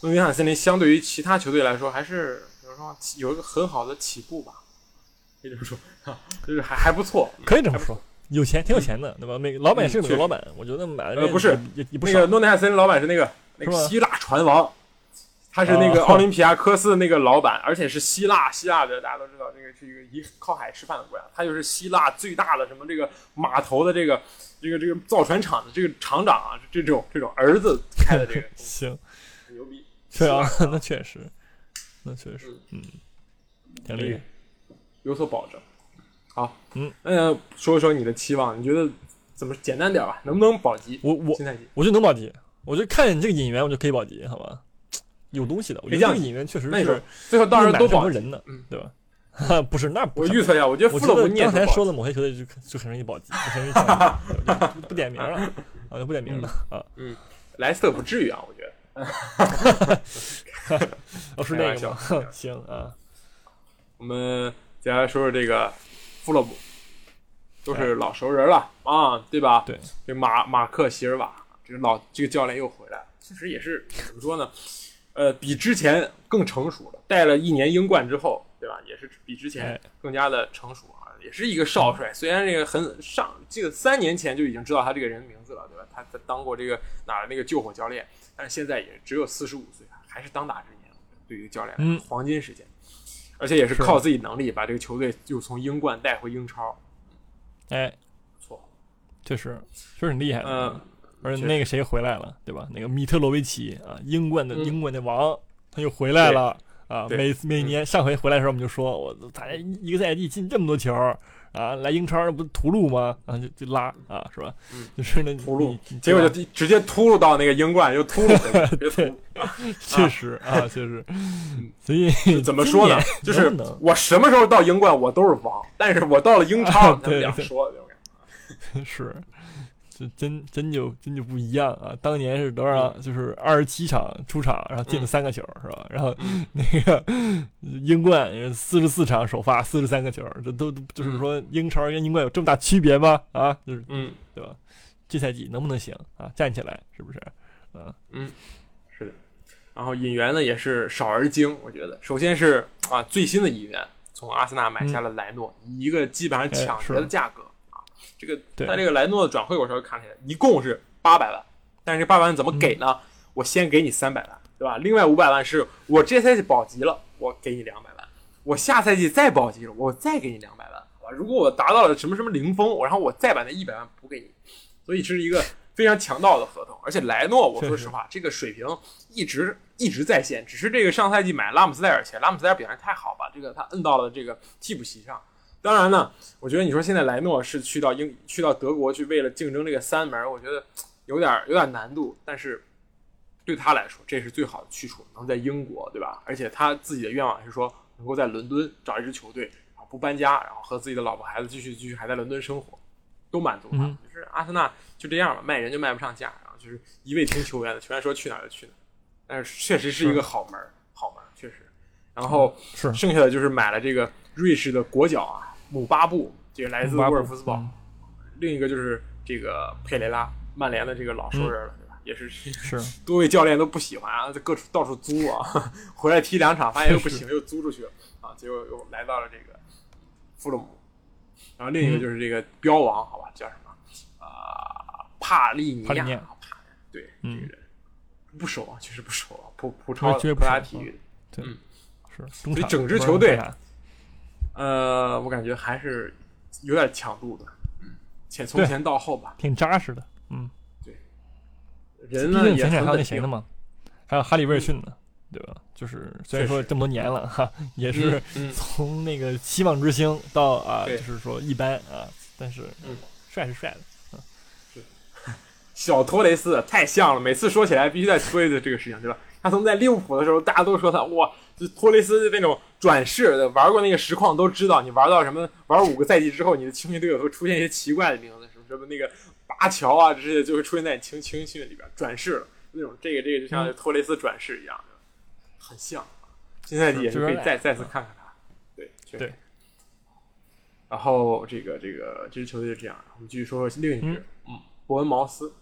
诺丁汉森林相对于其他球队来说还是比如说有一个很好的起步吧，可以这么说，啊就是还还不错，可以这么说，有钱挺有钱的，对吧？每个老板也是个老板，我觉得买的呃不是不是那个。诺丁汉森林老板是那个那个希腊船王，他是那个哦奥林匹亚科斯的那个老板，<laughs> 而且是希腊希腊的，大家都知道，这个是一个以靠海吃饭的国家，他就是希腊最大的什么这个码头的这个这个这个造船厂的这个厂长啊，这种这种儿子开的这个 <laughs> 行，很牛逼，对啊，<laughs> 那确实，那确实，嗯，挺厉害。有所保证。好，嗯，那，说一说你的期望，你觉得怎么简单点吧？能不能保级？我我新赛季我就能保级，我就看你这个引援，我就可以保级，好吧？有东西的，我觉得这样这个引援确实是最后到时候买都保人呢嗯，对吧？不是，那不我预测一下，我觉得我觉得刚才说的某些球队就就很容易保级，就很容易降级对吧就不点名了啊，就不点名了啊。嗯莱斯特不至于啊，我觉得。<laughs> 哦，是那个吗 <laughs> 行啊，我们接下来说说这个富勒姆，都哎是老熟人了啊，对吧？对，这马马克席尔瓦，这个老这个教练又回来了，其实也是怎么说呢？呃，比之前更成熟了，带了一年英冠之后，对吧？也是比之前哎更加的成熟啊，也是一个少帅。虽然这个很上，这个三年前就已经知道他这个人名字了，对吧？他他当过这个哪儿那个救火教练，但是现在也只有四十五岁，还是当打之年，对于教练嗯黄金时间，而且也是是靠自己能力把这个球队又从英冠带回英超，哎，不错。确实确实很厉害。嗯，而且那个谁回来了，对吧？那个米特罗维奇啊，英冠的嗯英冠的王，他又回来了啊！每每年上回回来的时候，我们就说，我他一个赛季进这么多球啊，来英超那不是屠戮吗？啊，就就拉啊，是吧？嗯就是那屠戮结果就直接突入到那个英冠，又突入回去，别突入。确实啊，确实，所以怎么说呢？就是我什么时候到英冠，我都是王，但是我到了英超，啊他们对对两说，这种感觉 <laughs> 是，这真真就真就不一样啊！当年是多少？就是二十七场出场，然后进了嗯三个球，是吧？然后嗯 <laughs> 那个英冠四十四场首发，四十三个球，这都都就是说英超跟英冠有这么大区别吗？啊，就是嗯对吧？这赛季能不能行啊？站起来是不是？啊，是的。然后引援呢也是少而精，我觉得，首先是啊最新的引援，从阿森纳买下了莱诺，以一个基本上抢劫的价格啊，这个对他这个莱诺的转会我稍微看了一下，一共是八百万，但是这八百万怎么给呢？我先给你三百万，对吧？另外五百万是我这赛季保级了，我给你两百万，我下赛季再保级了，我再给你两百万，好吧？如果我达到了什么什么零封，然后我再把那一百万补给你，所以这是一个非常强盗的合同。而且莱诺，我说实话，这个水平一直一直在线，只是这个上赛季买拉姆斯戴尔前，拉姆斯戴尔表现太好把，这个他摁到了这个替补席上。当然呢，我觉得你说现在莱诺是去到英去到德国去为了竞争这个三门，我觉得有点有点难度，但是。对他来说，这是最好的去处，能在英国，对吧？而且他自己的愿望是说，能够在伦敦找一支球队，然后不搬家，然后和自己的老婆孩子继续继续还在伦敦生活，都满足他。嗯就是阿森纳就这样吧，卖人就卖不上价，然后就是一味听球员的，球员说去哪儿就去哪儿。但是确实是一个好门儿，好门儿，确实。然后是剩下的就是买了这个瑞士的国脚啊，姆巴布，这个来自沃尔夫斯堡。嗯。另一个就是这个佩雷拉，曼联的这个老熟人了，对吧？也是是。<laughs> 多位教练都不喜欢啊，在各处到处租啊，<laughs> 回来踢两场发现又不行，又租出去了啊，结果又来到了这个富勒姆。然后另一个就是这个标王，好吧，叫什么？啊、帕利尼亚，帕利尼亚。帕对，嗯。这个人。不熟啊，确实不熟啊，普普超确实普不熟啊拉体育。的。是，所以整支球队呃，我感觉还是有点强度的，嗯，且从前到后吧，挺扎实的，嗯。对人呢也还有很稳定那谁呢嘛，还有哈里威尔逊呢，对吧？就是虽然说这么多年了哈，也是嗯嗯 <laughs> 从那个希望之星到啊，对就是说一般啊，但是嗯帅是帅的，小托雷斯太像了，每次说起来必须再说一次这个事情，对吧？他从在利物浦的时候，大家都说他哇，就托雷斯那种转世，玩过那个实况都知道，你玩到什么玩五个赛季之后，你的青训队友会出现一些奇怪的名字，什么什么那个拔乔啊这些就会出现在你青青训里边转世了，那种这个这个就像托雷斯转世一样，很像。新赛季也是可以再再次看看他，对确实对。然后这个这个这支球队就这样，我们继续说说另一支，嗯，伯恩茅斯。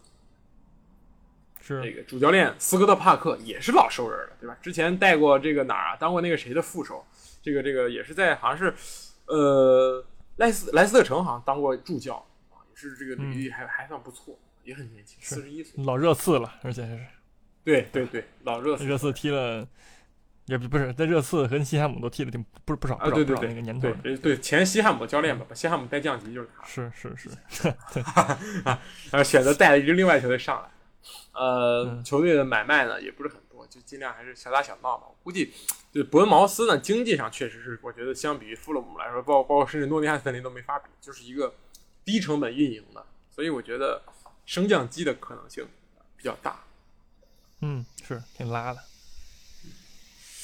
这是个主教练斯科特·帕克也是老熟人了，对吧？之前带过这个哪儿啊？当过那个谁的副手？这个这个也是在好像是，呃，莱斯莱斯特城好像当过助教啊，也是这个履历还、还算不错，也很年轻，四十一岁。老热刺了，而且是对对对，老热刺热刺踢了，也不不是在热刺跟西汉姆都踢了挺不是不少啊，不少对对对，那个年头对，前西汉姆教练吧，把西汉姆带降级就是他，是是 <laughs> 是，然后选择带了一支另外球队上来。呃，嗯球队的买卖呢也不是很多，就尽量还是小打小闹吧。我估计，对伯恩茅斯呢，经济上确实是，我觉得相比于富勒姆来说，包括包括甚至诺丁汉森林都没法比，就是一个低成本运营的，所以我觉得升降机的可能性比较大。嗯是挺拉的，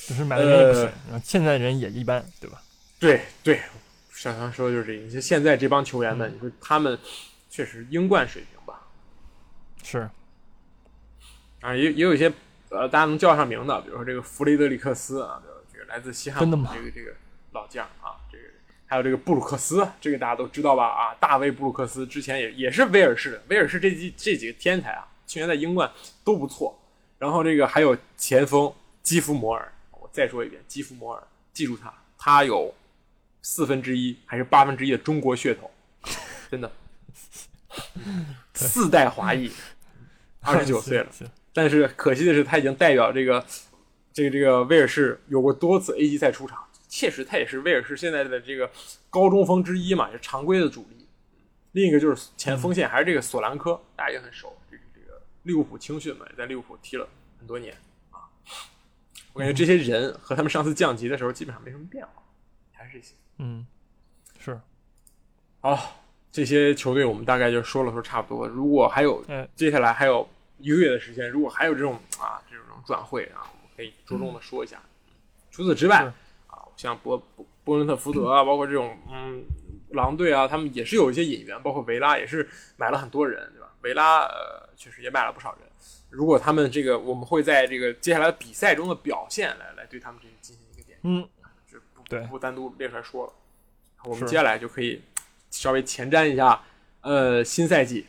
只是买的人也不行，呃然后现在人也一般，对吧？对对，小强说的就是这个。你说现在这帮球员们，嗯你说他们确实英冠水平吧，是啊，也也有一些呃，大家能叫上名的，比如说这个弗雷德里克斯啊，这个来自西汉姆的这个这个老将啊，这个还有这个布鲁克斯，这个大家都知道吧？啊，大卫布鲁克斯之前也也是威尔士的，威尔士这几这几个天才啊，去年在英冠都不错。然后这个还有前锋基弗摩尔，我再说一遍，基弗摩尔，记住他，他有四分之一还是八分之一的中国血统，真的，<laughs> 四代华裔，二十九岁了。<laughs> 行，但是可惜的是，他已经代表这个这个这个威尔士有过多次 A 级赛出场，确实他也是威尔士现在的这个高中锋之一嘛，也是常规的主力。另一个就是前锋线还是这个索兰科，大家也很熟，这个这个利物浦青训嘛，也在利物浦踢了很多年啊。我感觉这些人和他们上次降级的时候基本上没什么变化，还是这些。嗯，是，好，这些球队我们大概就说了说差不多。如果还有哎接下来还有一个月的时间，如果还有这种啊这种转会啊，我们可以着重的说一下。除此之外啊，像波波波伦特福德啊，包括这种嗯狼队啊，他们也是有一些引援，包括维拉也是买了很多人，对吧？维拉呃确实也买了不少人。如果他们这个，我们会在这个接下来比赛中的表现来来对他们这个进行一个点评。嗯，就不对不单独列出来说了。我们接下来就可以稍微前瞻一下，呃，新赛季，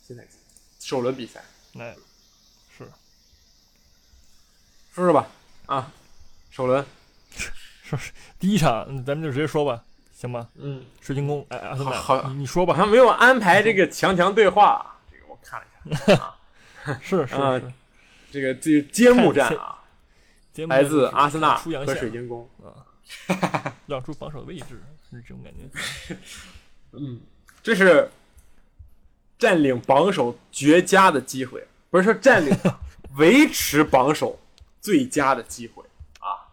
新赛季首轮比赛，哎，是，说说吧，啊，首轮，<laughs> 说第一场嗯咱们就直接说吧，行吗？嗯，水晶宫，哎，阿森纳，好好你你说吧，好像没有安排这个强强对话，这个我看了一下，<laughs> 啊，是是啊是，这个这个揭幕战啊，来自阿森纳和出洋线水晶宫啊，让出防守位置，是这种感觉。<laughs> 嗯，这是占领榜首绝佳的机会，不是说占领，维持榜首最佳的机会啊。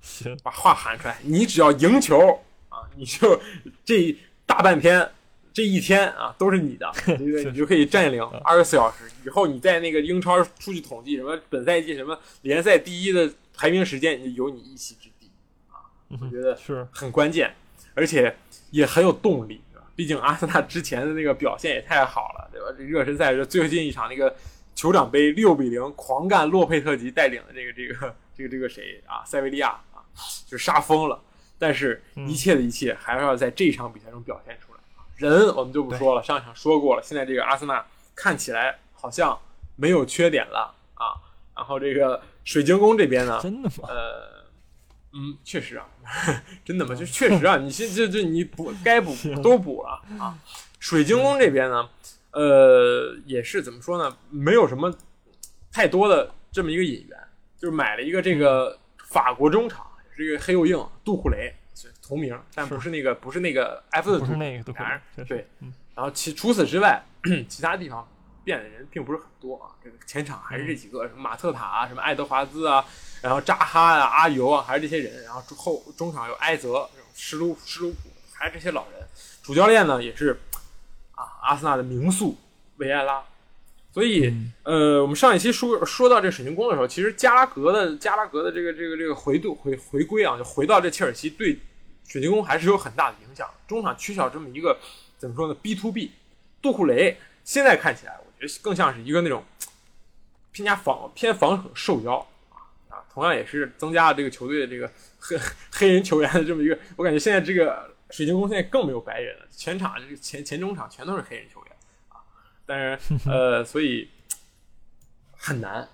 行，<laughs> 把话喊出来，你只要赢球啊，你就这大半天这一天啊都是你的，<laughs> 对不对？你就可以占领二十四小时。以后你在那个英超出去统计什么本赛季什么联赛第一的排名时间，就有你一席之地，啊我觉得是很关键，而且也很有动力？毕竟阿森纳之前的那个表现也太好了，对吧？这热身赛是最近一场那个酋长杯六比零狂干洛佩特吉带领的这个这个这个这个谁啊，塞维利亚啊，就杀疯了。但是，一切的一切还是要在这场比赛中表现出来。人我们就不说了，上一场说过了。现在这个阿森纳看起来好像没有缺点了啊。然后这个水晶宫这边呢，真的吗？呃，嗯，确实啊，真的吗？就确实啊，你现这这你补该补 <laughs> 都补了啊。水晶宫这边呢，呃，也是怎么说呢？没有什么太多的这么一个引援，就是买了一个这个法国中场，也是一个黑又硬杜库雷，同名，但不是那个不是那个埃弗顿不杜库雷对嗯，然后其除此之外，<clears throat> 其他地方变的人并不是很多啊。这个前场还是这几个，什么马特塔啊，什么爱德华兹啊，然后扎哈啊、阿尤啊，还是这些人。然后后中场有埃泽、施卢施卢普，还是这些老人。主教练呢也是啊，阿森纳的名宿维埃拉。所以，嗯呃，我们上一期说说到这水晶宫的时候，其实加拉格的加拉格的这个这个这个回度回回归啊，就回到这切尔西对水晶宫还是有很大的影响。中场缺少这么一个怎么说呢？B to B，杜库雷现在看起来，更像是一个那种偏加防偏防守受邀啊啊，同样也是增加了这个球队的这个黑 <laughs> 黑人球员的这么一个，我感觉现在这个水晶宫现在更没有白人了，全场这个前前中场全都是黑人球员啊，但是 <laughs> 呃，所以很难啊。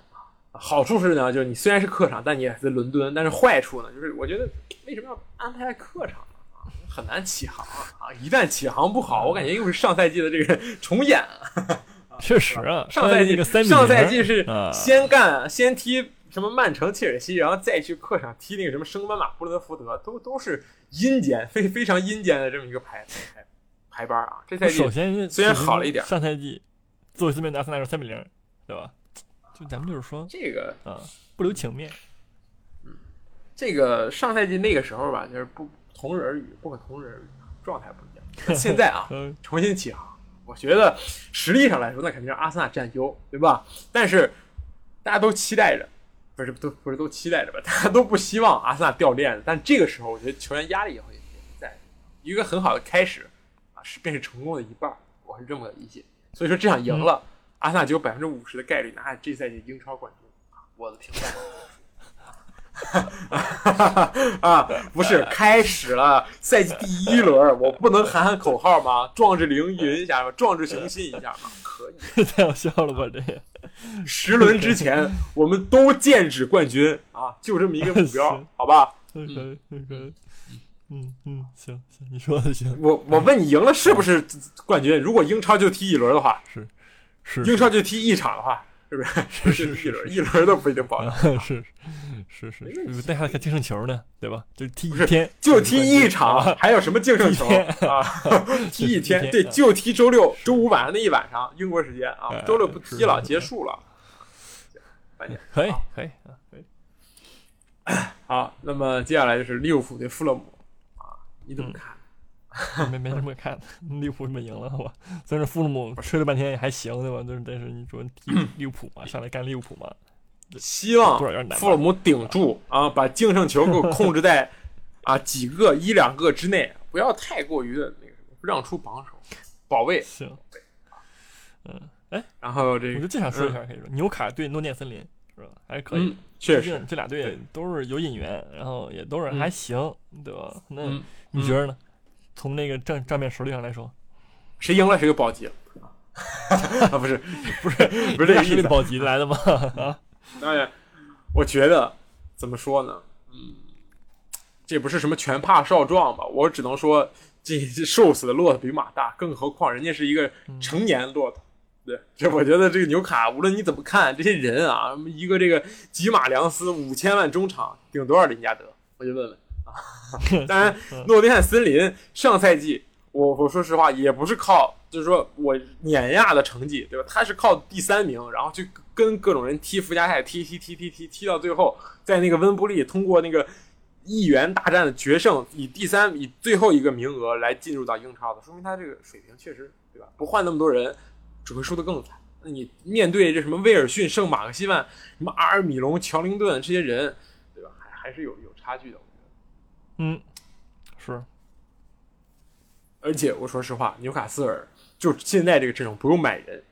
好处是呢，就是你虽然是客场，但你也在伦敦，但是坏处呢，就是我觉得为什么要安排在客场呢？啊，很难起航啊！一旦起航不好，我感觉又是上赛季的这个重演啊。确实啊，上赛季那个三比上赛季是啊先干先踢什么曼城、切尔西，然后再去客场踢那个什么升班马、布伦特福德，都都是阴间非非常阴间的这么一个排排排班啊。这赛季首先虽然好了一点上赛季作为四面的阿森纳是三比零，对吧？就咱们就是说这个啊，不留情面，这个上赛季那个时候吧，就是不同日而语，不可同日而语，状态不一样。<laughs> 现在啊，嗯，重新起航，我觉得实力上来说，那肯定是阿森纳占优，对吧？但是大家都期待着，不是都不是都期待着吧？<laughs> 大家都不希望阿森纳掉链子。但这个时候，我觉得球员压力也会也在，一个很好的开始啊，是便是成功的一半儿，我是这么理解。所以说这场赢了，阿森纳就有百分之五十的概率拿下这赛季英超冠军。啊我的评价。<laughs> 啊，不是开始了，赛季第一轮，我不能喊喊口号吗？壮志凌云一下吗？壮志雄心一下吗？可以。<laughs> 太好笑了吧？这个十轮之前，<laughs> 我们都剑指冠军啊，就这么一个目标，好吧？可以可以嗯嗯，行行，你说的行，我我问你赢了是不是冠军？如果英超就踢一轮的话，是是英超就踢一场的话，是不是？是是一轮，一轮都不一定保啊证。是是 <laughs> 是是，那还看净胜球呢，对吧？就踢一天，就踢一场，啊还有什么净胜球 <laughs> 啊？<laughs> 踢一一天，对，啊就踢周六、周五晚上那一晚上，英国时间啊哎，周六不踢了，结束了。可以可以啊可以。好，那么接下来就是利物浦对富勒姆啊，你怎么看？没没什么看，利物浦这么赢了，好吧？虽然富勒姆吹了半天也还行，对吧？但是但是你说踢 <clears throat> 利物浦嘛，上来干利物浦嘛，希望多少有点难吧富勒姆顶住啊，把净胜球给我控制在 <laughs> 啊几个一两个之内，不要太过于的那个什么，让出榜首，保卫。行。嗯，哎，然后这个我就这想说一下，可以说纽卡对诺念森林是吧？还可以嗯，，确毕实这俩队都是有引援，然后也都是嗯还行，对吧？那嗯，你觉得呢？从那个账账面实力上来说，谁赢了谁就保级 <laughs> 啊，不是不是不是这个 <laughs> 意思。保级来的吗？啊，<laughs> 当然，我觉得怎么说呢？嗯，这不是什么拳怕少壮吧？我只能说，这这 <laughs> 瘦死的骆驼比马大，更何况人家是一个成年骆驼。对，这我觉得这个纽卡，无论你怎么看，这些人啊，一个这个吉马良斯五千万中场顶多少林加德？我就问问啊。<laughs> 当然，诺丁汉森林上赛季，我我说实话也不是靠，就是说我碾压的成绩，对吧？他是靠第三名，然后去跟各种人踢附加赛，踢踢踢踢踢踢到最后，在那个温布利通过那个一员大战的决胜，以第三以最后一个名额来进入到英超的，说明他这个水平确实，对吧？不换那么多人，只会输得更惨。那你面对这什么威尔逊、圣马克西曼、什么阿尔米隆、乔林顿这些人，对吧？还还是有有差距的，嗯，是，而且我说实话，纽卡斯尔就现在这个阵容不用买人，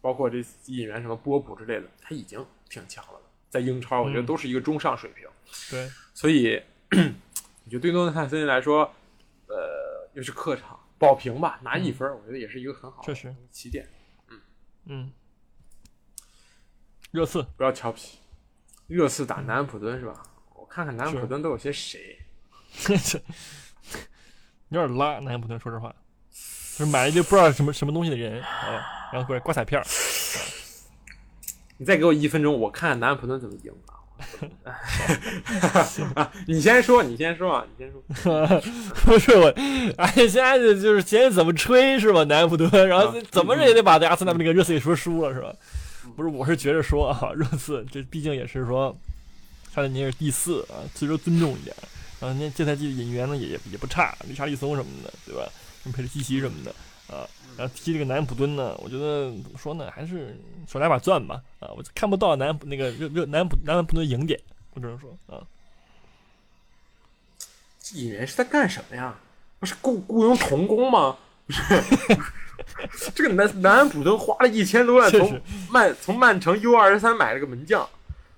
包括这引援什么波普之类的，他已经挺强了。在英超，我觉得嗯都是一个中上水平。对，所以，<clears throat> 我觉得对诺丁汉森林来说，呃，又是客场保平吧，拿一分，我觉得也是一个很好的起点。嗯嗯，热刺，不要调皮，热刺打南安普敦是吧？我看看南安普敦都有些谁。<laughs> 有点拉南安普敦，说实话，就是买了一堆不知道什么什么东西的人啊，然后过来刮彩票，你再给我一分钟，我看看南安普顿怎么赢啊！啊，你先说，你先说啊，你先说。<laughs> 不是我，哎，现在就就是现在怎么吹是吧？南安普顿，然后啊怎么着也得把阿森纳那个热刺给说输了是吧？不是，我是觉着说啊，热刺这毕竟也是说，他的年是第四啊，所以说尊重一点。然后那这赛季的引援呢也也也不差，理查利松什么的，对吧？什么佩里西奇什么的啊。然后踢这个南安普敦呢，我觉得怎么说呢，还是少拿把钻吧啊！我看不到南普那个热热南普南安普敦赢点，我只能说啊，这引援是在干什么呀？不是雇雇佣童工吗？不是，<laughs> 这个南南安普敦花了一千多万从曼从曼城 U 二十三买了个门将，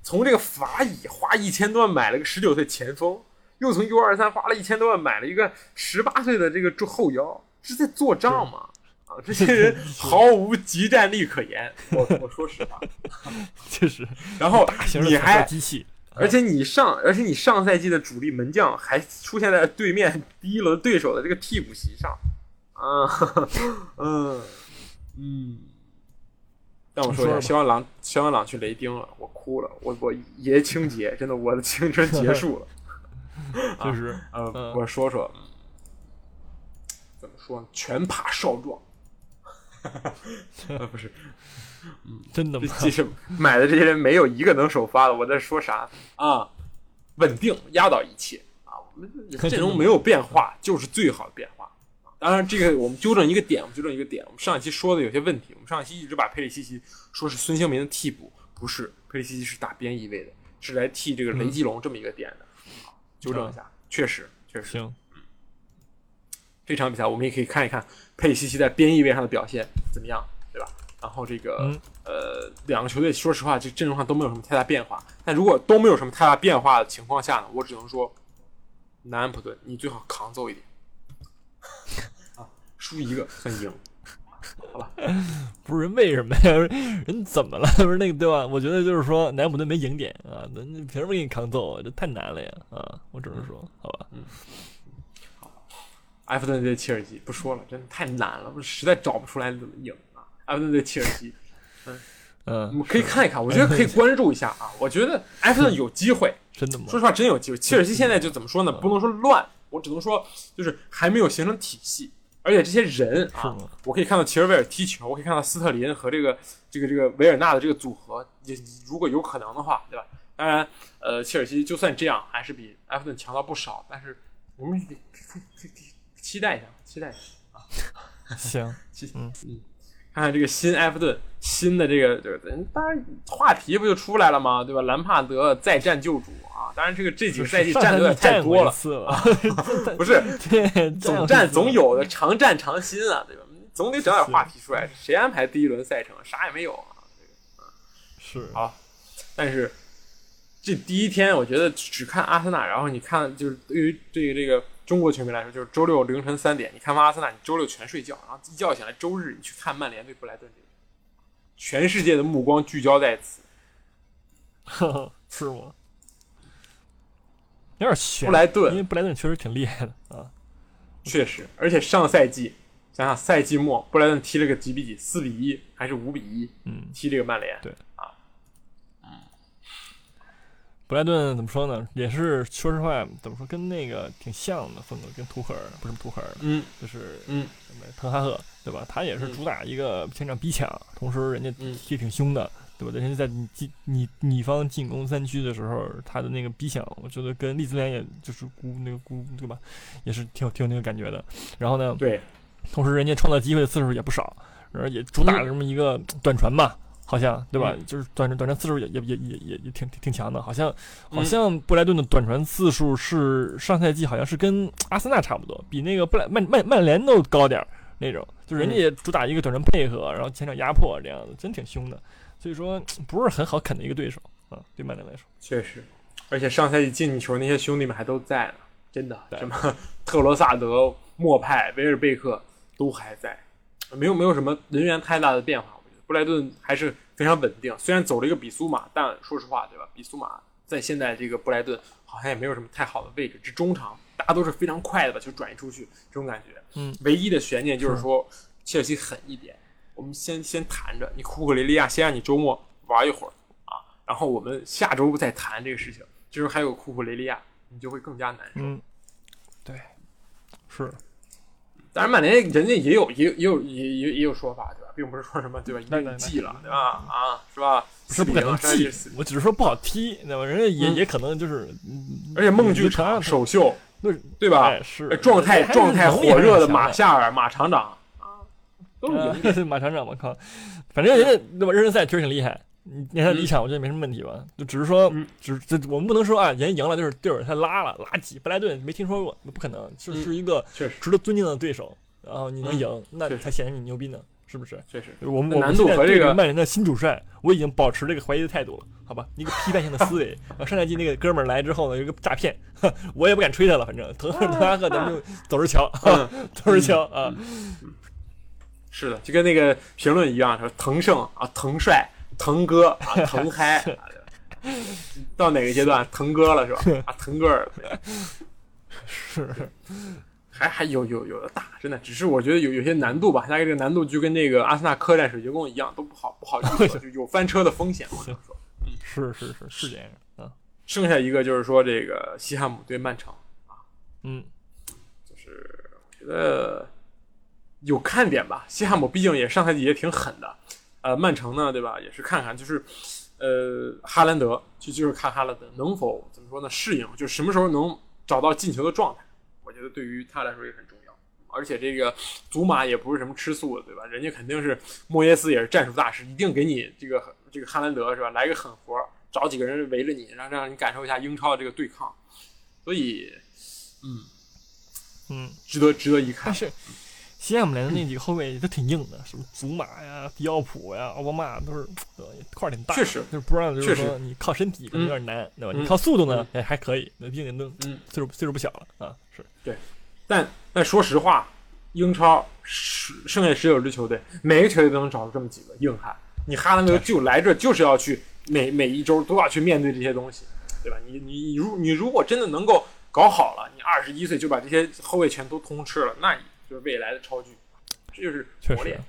从这个法乙花一千多万买了个十九岁前锋，又从 U 二十三花了一千多万买了一个十八岁的这个后腰，这是在做账吗？啊，这些人毫无集战力可言。我我说实话，确 <laughs> 实然后你还机器，而且你上，而且你上赛季的主力门将还出现在对面第一轮对手的这个替补席上，啊，嗯 <laughs> 嗯。但我说一下，肖恩朗，肖恩朗去雷丁了，我哭了，我我爷青结，真的，我的青春结束了。确 <laughs> 实，呃，嗯我说说，怎么说呢？拳怕少壮。<laughs> 呃，不是，嗯真的吗其实买的这些人没有一个能首发的，我在说啥啊？稳定压倒一切啊！我们 <laughs> 阵容没有变化，就是最好的变化。当然，这个我们纠正一个点，我们纠正一个点。我们上一期说的有些问题，我们上一期一直把佩里西奇说是孙兴民的替补，不是，佩里西奇是打边翼位的，是来替这个雷吉隆这么一个点的。好纠正一下，确实，确实，行，这场比赛我们也可以看一看佩里西奇在边翼位上的表现怎么样，对吧？然后这个、嗯。呃，两个球队说实话，这阵容上都没有什么太大变化。但如果都没有什么太大变化的情况下呢，我只能说，南安普顿你最好扛揍一点。啊，输一个算赢，好吧？不是人为什么呀？<laughs> 人怎么了？<laughs> 不是那个对吧？我觉得就是说南普顿没赢点啊，那你凭什么给你扛揍啊？这太难了呀啊！我只能说，好吧。嗯，好埃弗顿对切尔西不说了，真的太难了，我实在找不出来怎么赢啊！埃弗顿对切尔西，嗯 <laughs> 嗯，我们可以看一看，我觉得可以关注一下啊。我觉得埃弗顿有机会，真的吗？说实话，真有机会。切尔西现在就怎么说呢？不能说乱，我只能说就是还没有形成体系，而且这些人啊，我可以看到齐尔维尔踢球，我可以看到斯特林和这个这个这个维尔纳的这个组合，也如果有可能的话，对吧？当然，呃，切尔西就算这样，还是比埃弗顿强到不少，但是我们得期待一下，期待一下啊！行，<laughs> 嗯嗯，看看这个新埃弗顿，新的这个这个，当然话题不就出来了吗？对吧？兰帕德再战救主啊！当然，这个这几个赛季战的有点太多了，不是 <laughs> <laughs> 总战总有的，常战常新啊，对吧？总得找点话题出来。谁安排第一轮赛程？啥也没有啊！这个是好，但是这第一天，我觉得只看阿森纳，然后你看，就是对于这个这个。中国球迷来说，就是周六凌晨三点，你看完阿森纳，你周六全睡觉，然后一觉醒来，周日你去看曼联对布莱顿，全世界的目光聚焦在此，<laughs> 是吗？有点悬。布莱顿，因为布莱顿确实挺厉害的啊，确实，而且上赛季想想赛季末，布莱顿踢了个几比几，四比一还是五比一？嗯，踢这个曼联，对。布莱顿怎么说呢？也是说实话，怎么说跟那个挺像的风格，跟图赫尔不是图赫尔，嗯，就是嗯，滕哈赫对吧？他也是主打一个前场逼抢，同时人家踢挺凶的，对吧？人家在进你你方进攻三区的时候，他的那个逼抢，我觉得跟利兹联也就是估那个估对吧？也是挺有挺有那个感觉的。然后呢，对，同时人家创造机会的次数也不少，然后也主打了这么一个短传嘛。好像对吧？就是短短传次数也也也也也也挺挺强的。好像好像布莱顿的短传次数是上赛季好像是跟阿森纳差不多，比那个布莱曼曼曼联都高点儿那种。就人家也主打一个短传配合，然后前场压迫这样子，真挺凶的。所以说不是很好啃的一个对手啊，对曼联来说。确实，而且上赛季进球那些兄弟们还都在呢，真的，什么特罗萨德、莫派、维尔贝克都还在，没有没有什么人员太大的变化。布莱顿还是非常稳定，虽然走了一个比苏马，但说实话，对吧？比苏马在现在这个布莱顿好像也没有什么太好的位置，这中场大家都是非常快的吧，就转移出去这种感觉。嗯，唯一的悬念就是说切尔西狠一点，我们先先谈着，你库克雷利亚先让你周末玩一会儿啊，然后我们下周再谈这个事情。就是还有库库雷利亚，你就会更加难受。嗯，对，是。当然，曼联人家也有也也有也也也有说法，对吧？并不是说什么对吧？一定记了，对吧？啊，是吧？不是不可能记，我只是说不好踢，对吧？人家也也可能就是，而且梦剧场首秀，对对吧？是状态状态火热的马夏尔马厂长啊，都是马厂长，我靠！反正人家对吧？热身赛确实挺厉害，你你看第一场，我觉得没什么问题吧？就只是说，只这我们不能说啊，人家赢了就是队友太拉了，垃圾，布莱顿没听说过，不可能，就是一个值得尊敬的对手。然后你能赢，那才显得你牛逼呢，是不是？确实，我们我们和这个曼联的新主帅，我已经保持这个怀疑的态度了，好吧？一个批判性的思维。<laughs> 啊，上赛季那个哥们儿来之后呢，有一个诈骗，<laughs> 我也不敢吹他了，反正滕滕哈赫咱们就走着瞧，<laughs> 走着瞧啊。是的，就跟那个评论一样，说滕胜啊，滕帅，滕哥啊，滕嗨，到哪个阶段滕哥了是吧？啊，腾格尔是。还还有有有的打，真的，只是我觉得有有些难度吧。大概这个难度就跟那个阿森纳客战水晶宫一样，都不好不好预测，<laughs> 就有翻车的风险。我能说，嗯，是是是是这样啊。剩下一个就是说这个西汉姆对曼城啊，嗯，就是我觉得有看点吧。西汉姆毕竟也上赛季也挺狠的，呃，曼城呢，对吧？也是看看就是呃哈兰德，就就是看哈兰德能否怎么说呢？适应，就什么时候能找到进球的状态。我觉得对于他来说也很重要，而且这个祖马也不是什么吃素的，对吧？人家肯定是莫耶斯也是战术大师，一定给你这个这个哈兰德是吧？来个狠活，找几个人围着你，让让你感受一下英超的这个对抗。所以，嗯嗯，值得值得一看。但是西汉姆联的那几个后卫都挺硬的，什么祖马呀、迪奥普呀、奥巴马都是块儿挺大，确实就是不让就是说你靠身体可能有点难，对吧？你靠速度呢，哎还可以，那毕竟都岁数岁数不小了啊，是。对，但但说实话，英超十剩下十九支球队，每个球队都能找出这么几个硬汉。你哈兰德就来这就是要去每每一周都要去面对这些东西，对吧？你你你如你如果真的能够搞好了，你二十一岁就把这些后卫全都通吃了，那你就是未来的超巨，这就是确实磨练。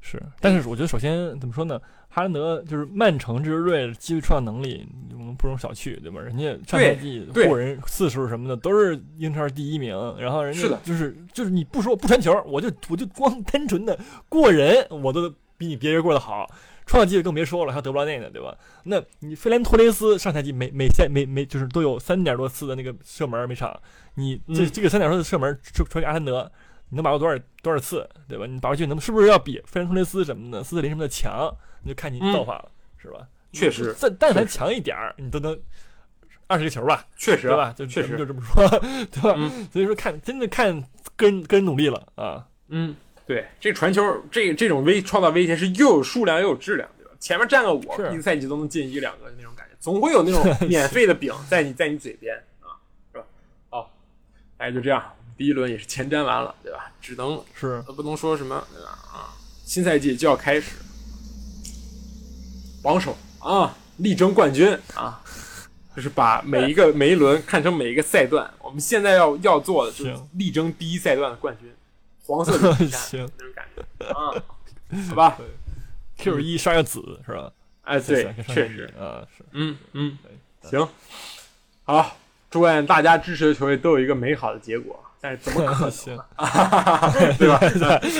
是，但是我觉得首先怎么说呢？哈兰德就是曼城这支队机会创造能力，我们不容小觑，对吧？人家上赛季过人次数什么的都是英超第一名，然后人家就是就是你不说不传球，我就我就光单纯的过人，我都比你别人过得好。创造机会更别说了，还有德布劳内呢，对吧？那你费兰托雷斯上赛季每每赛每每就是都有三点多次的那个射门每场，你这、嗯这个三点多次的射门传传给阿兰德，你能把握多少多少次，对吧？你把握机会能是不是要比费兰托雷斯什么的、斯特林什么的强？你就看你嗯造化了，是吧？确实但但凡强一点儿，你都能二十个球吧，确实对吧？就确实就这么说，<laughs> 对吧？嗯所以说看真的看个人个人努力了啊，嗯，对，这传球这这种威创造威胁是又有数量又有质量，对吧？前面站个我，是一个赛季都能进一两个那种感觉，总会有那种 <laughs> 免费的饼在你在你嘴边啊，是吧？好，哎，就这样，第一轮也是前瞻完了，对吧？只能是不能说什么对吧？啊，新赛季就要开始，榜首啊，力争冠军啊。就是把每一个 <laughs> 每一轮看成每一个赛段，我们现在要要做的就是力争第一赛段的冠军，黄色的 <laughs> 比赛行那种感觉啊，<laughs> 好吧？Q 一刷个紫是吧？哎，对确实，啊，是嗯嗯，行，好，祝愿大家支持的球队都有一个美好的结果。但是怎么可能，行，对吧？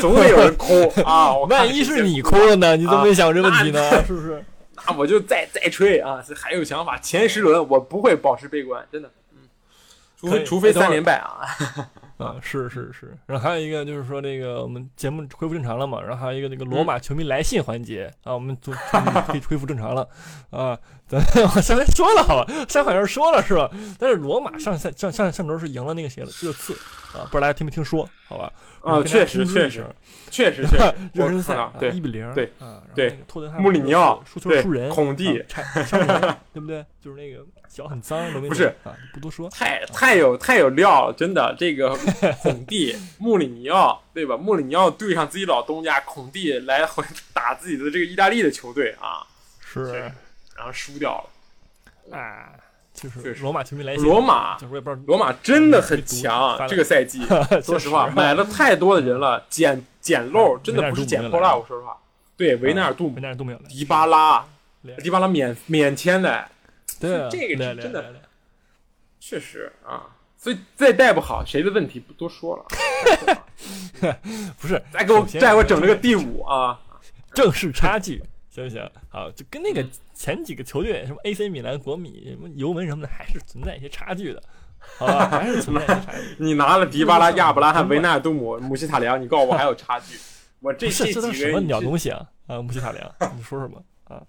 总得有人哭啊！万一是你哭了呢？你怎么没想这问题呢？是不是？那我就再再吹啊！这还有想法，前十轮我不会保持悲观，真的。嗯，除非除非三连败啊！<laughs> 啊，是是是，然后还有一个就是说这个我们节目恢复正常了嘛，然后还有一个那个罗马球迷来信环节、啊，我们都 <laughs> 可以恢复正常了啊。咱 <laughs> 我上回说了好吧，上回好像说了是吧？但是罗马上赛上上上周是赢了那个谁了，热刺啊，不知道大家听没听说？好吧？啊，确实确实确实确实，<laughs> 热身赛啊对一比零，对啊，对那个托特纳穆里尼奥输球输人，孔蒂啊拆伤人，对不对？就是那个脚很脏，都没不是啊，不多说。太太有太有料了，真的。这个 <laughs> 孔蒂、穆里尼奥，对吧？穆里尼奥对上自己老东家孔蒂来回 <laughs> 打自己的这个意大利的球队啊，是然后输掉了。啊，就是罗马球迷来，罗马就是我也不知道罗马真的很强，这个赛季，<laughs> 说实话，买了太多的人了，捡捡漏，真的不是捡破烂。我说实话，对维纳尔杜姆维、纳尔杜姆，迪巴拉，迪巴拉免免签的，对啊，这个是真的确实啊。所以再带不好，谁的问题不多说了。<laughs> 不是再给我再给我整这个第五啊！正式差距，行不行？好，就跟那个嗯前几个球队，什么 AC 米兰、国米、什么尤文什么的，还是存在一些差距的，好吧？<laughs> 还是存在差距。你拿了迪巴拉、亚布拉罕、维纳尔杜姆、姆希塔良，你告诉我还有差距？<laughs> 我这，这这都是什么鸟东西啊？啊，姆希塔良，你说什么。啊，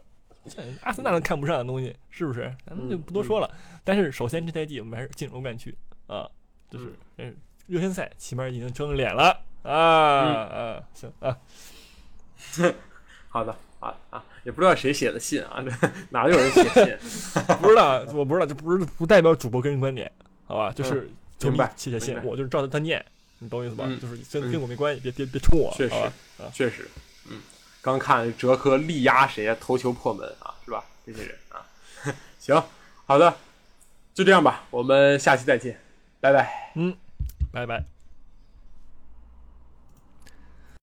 这阿森纳都看不上的东西，是不是？咱们就不多说了。但是首先这赛季我们还是进欧冠区啊，就是嗯，热身赛起码已经争脸了啊啊，行啊，<laughs> 好的啊啊，也不知道谁写的信啊，哪有人写信？<laughs> 不知道，我不知道，这不是不代表主播个人观点，好吧？就是明白写写信我就是照着他念，你懂我意思吧？嗯就是跟嗯跟我没关系，别别别冲我，确实啊？确实，嗯，刚看哲科力压谁啊，头球破门啊，是吧？这些人啊，<laughs> 行，好的，就这样吧，我们下期再见，拜拜。嗯，拜拜。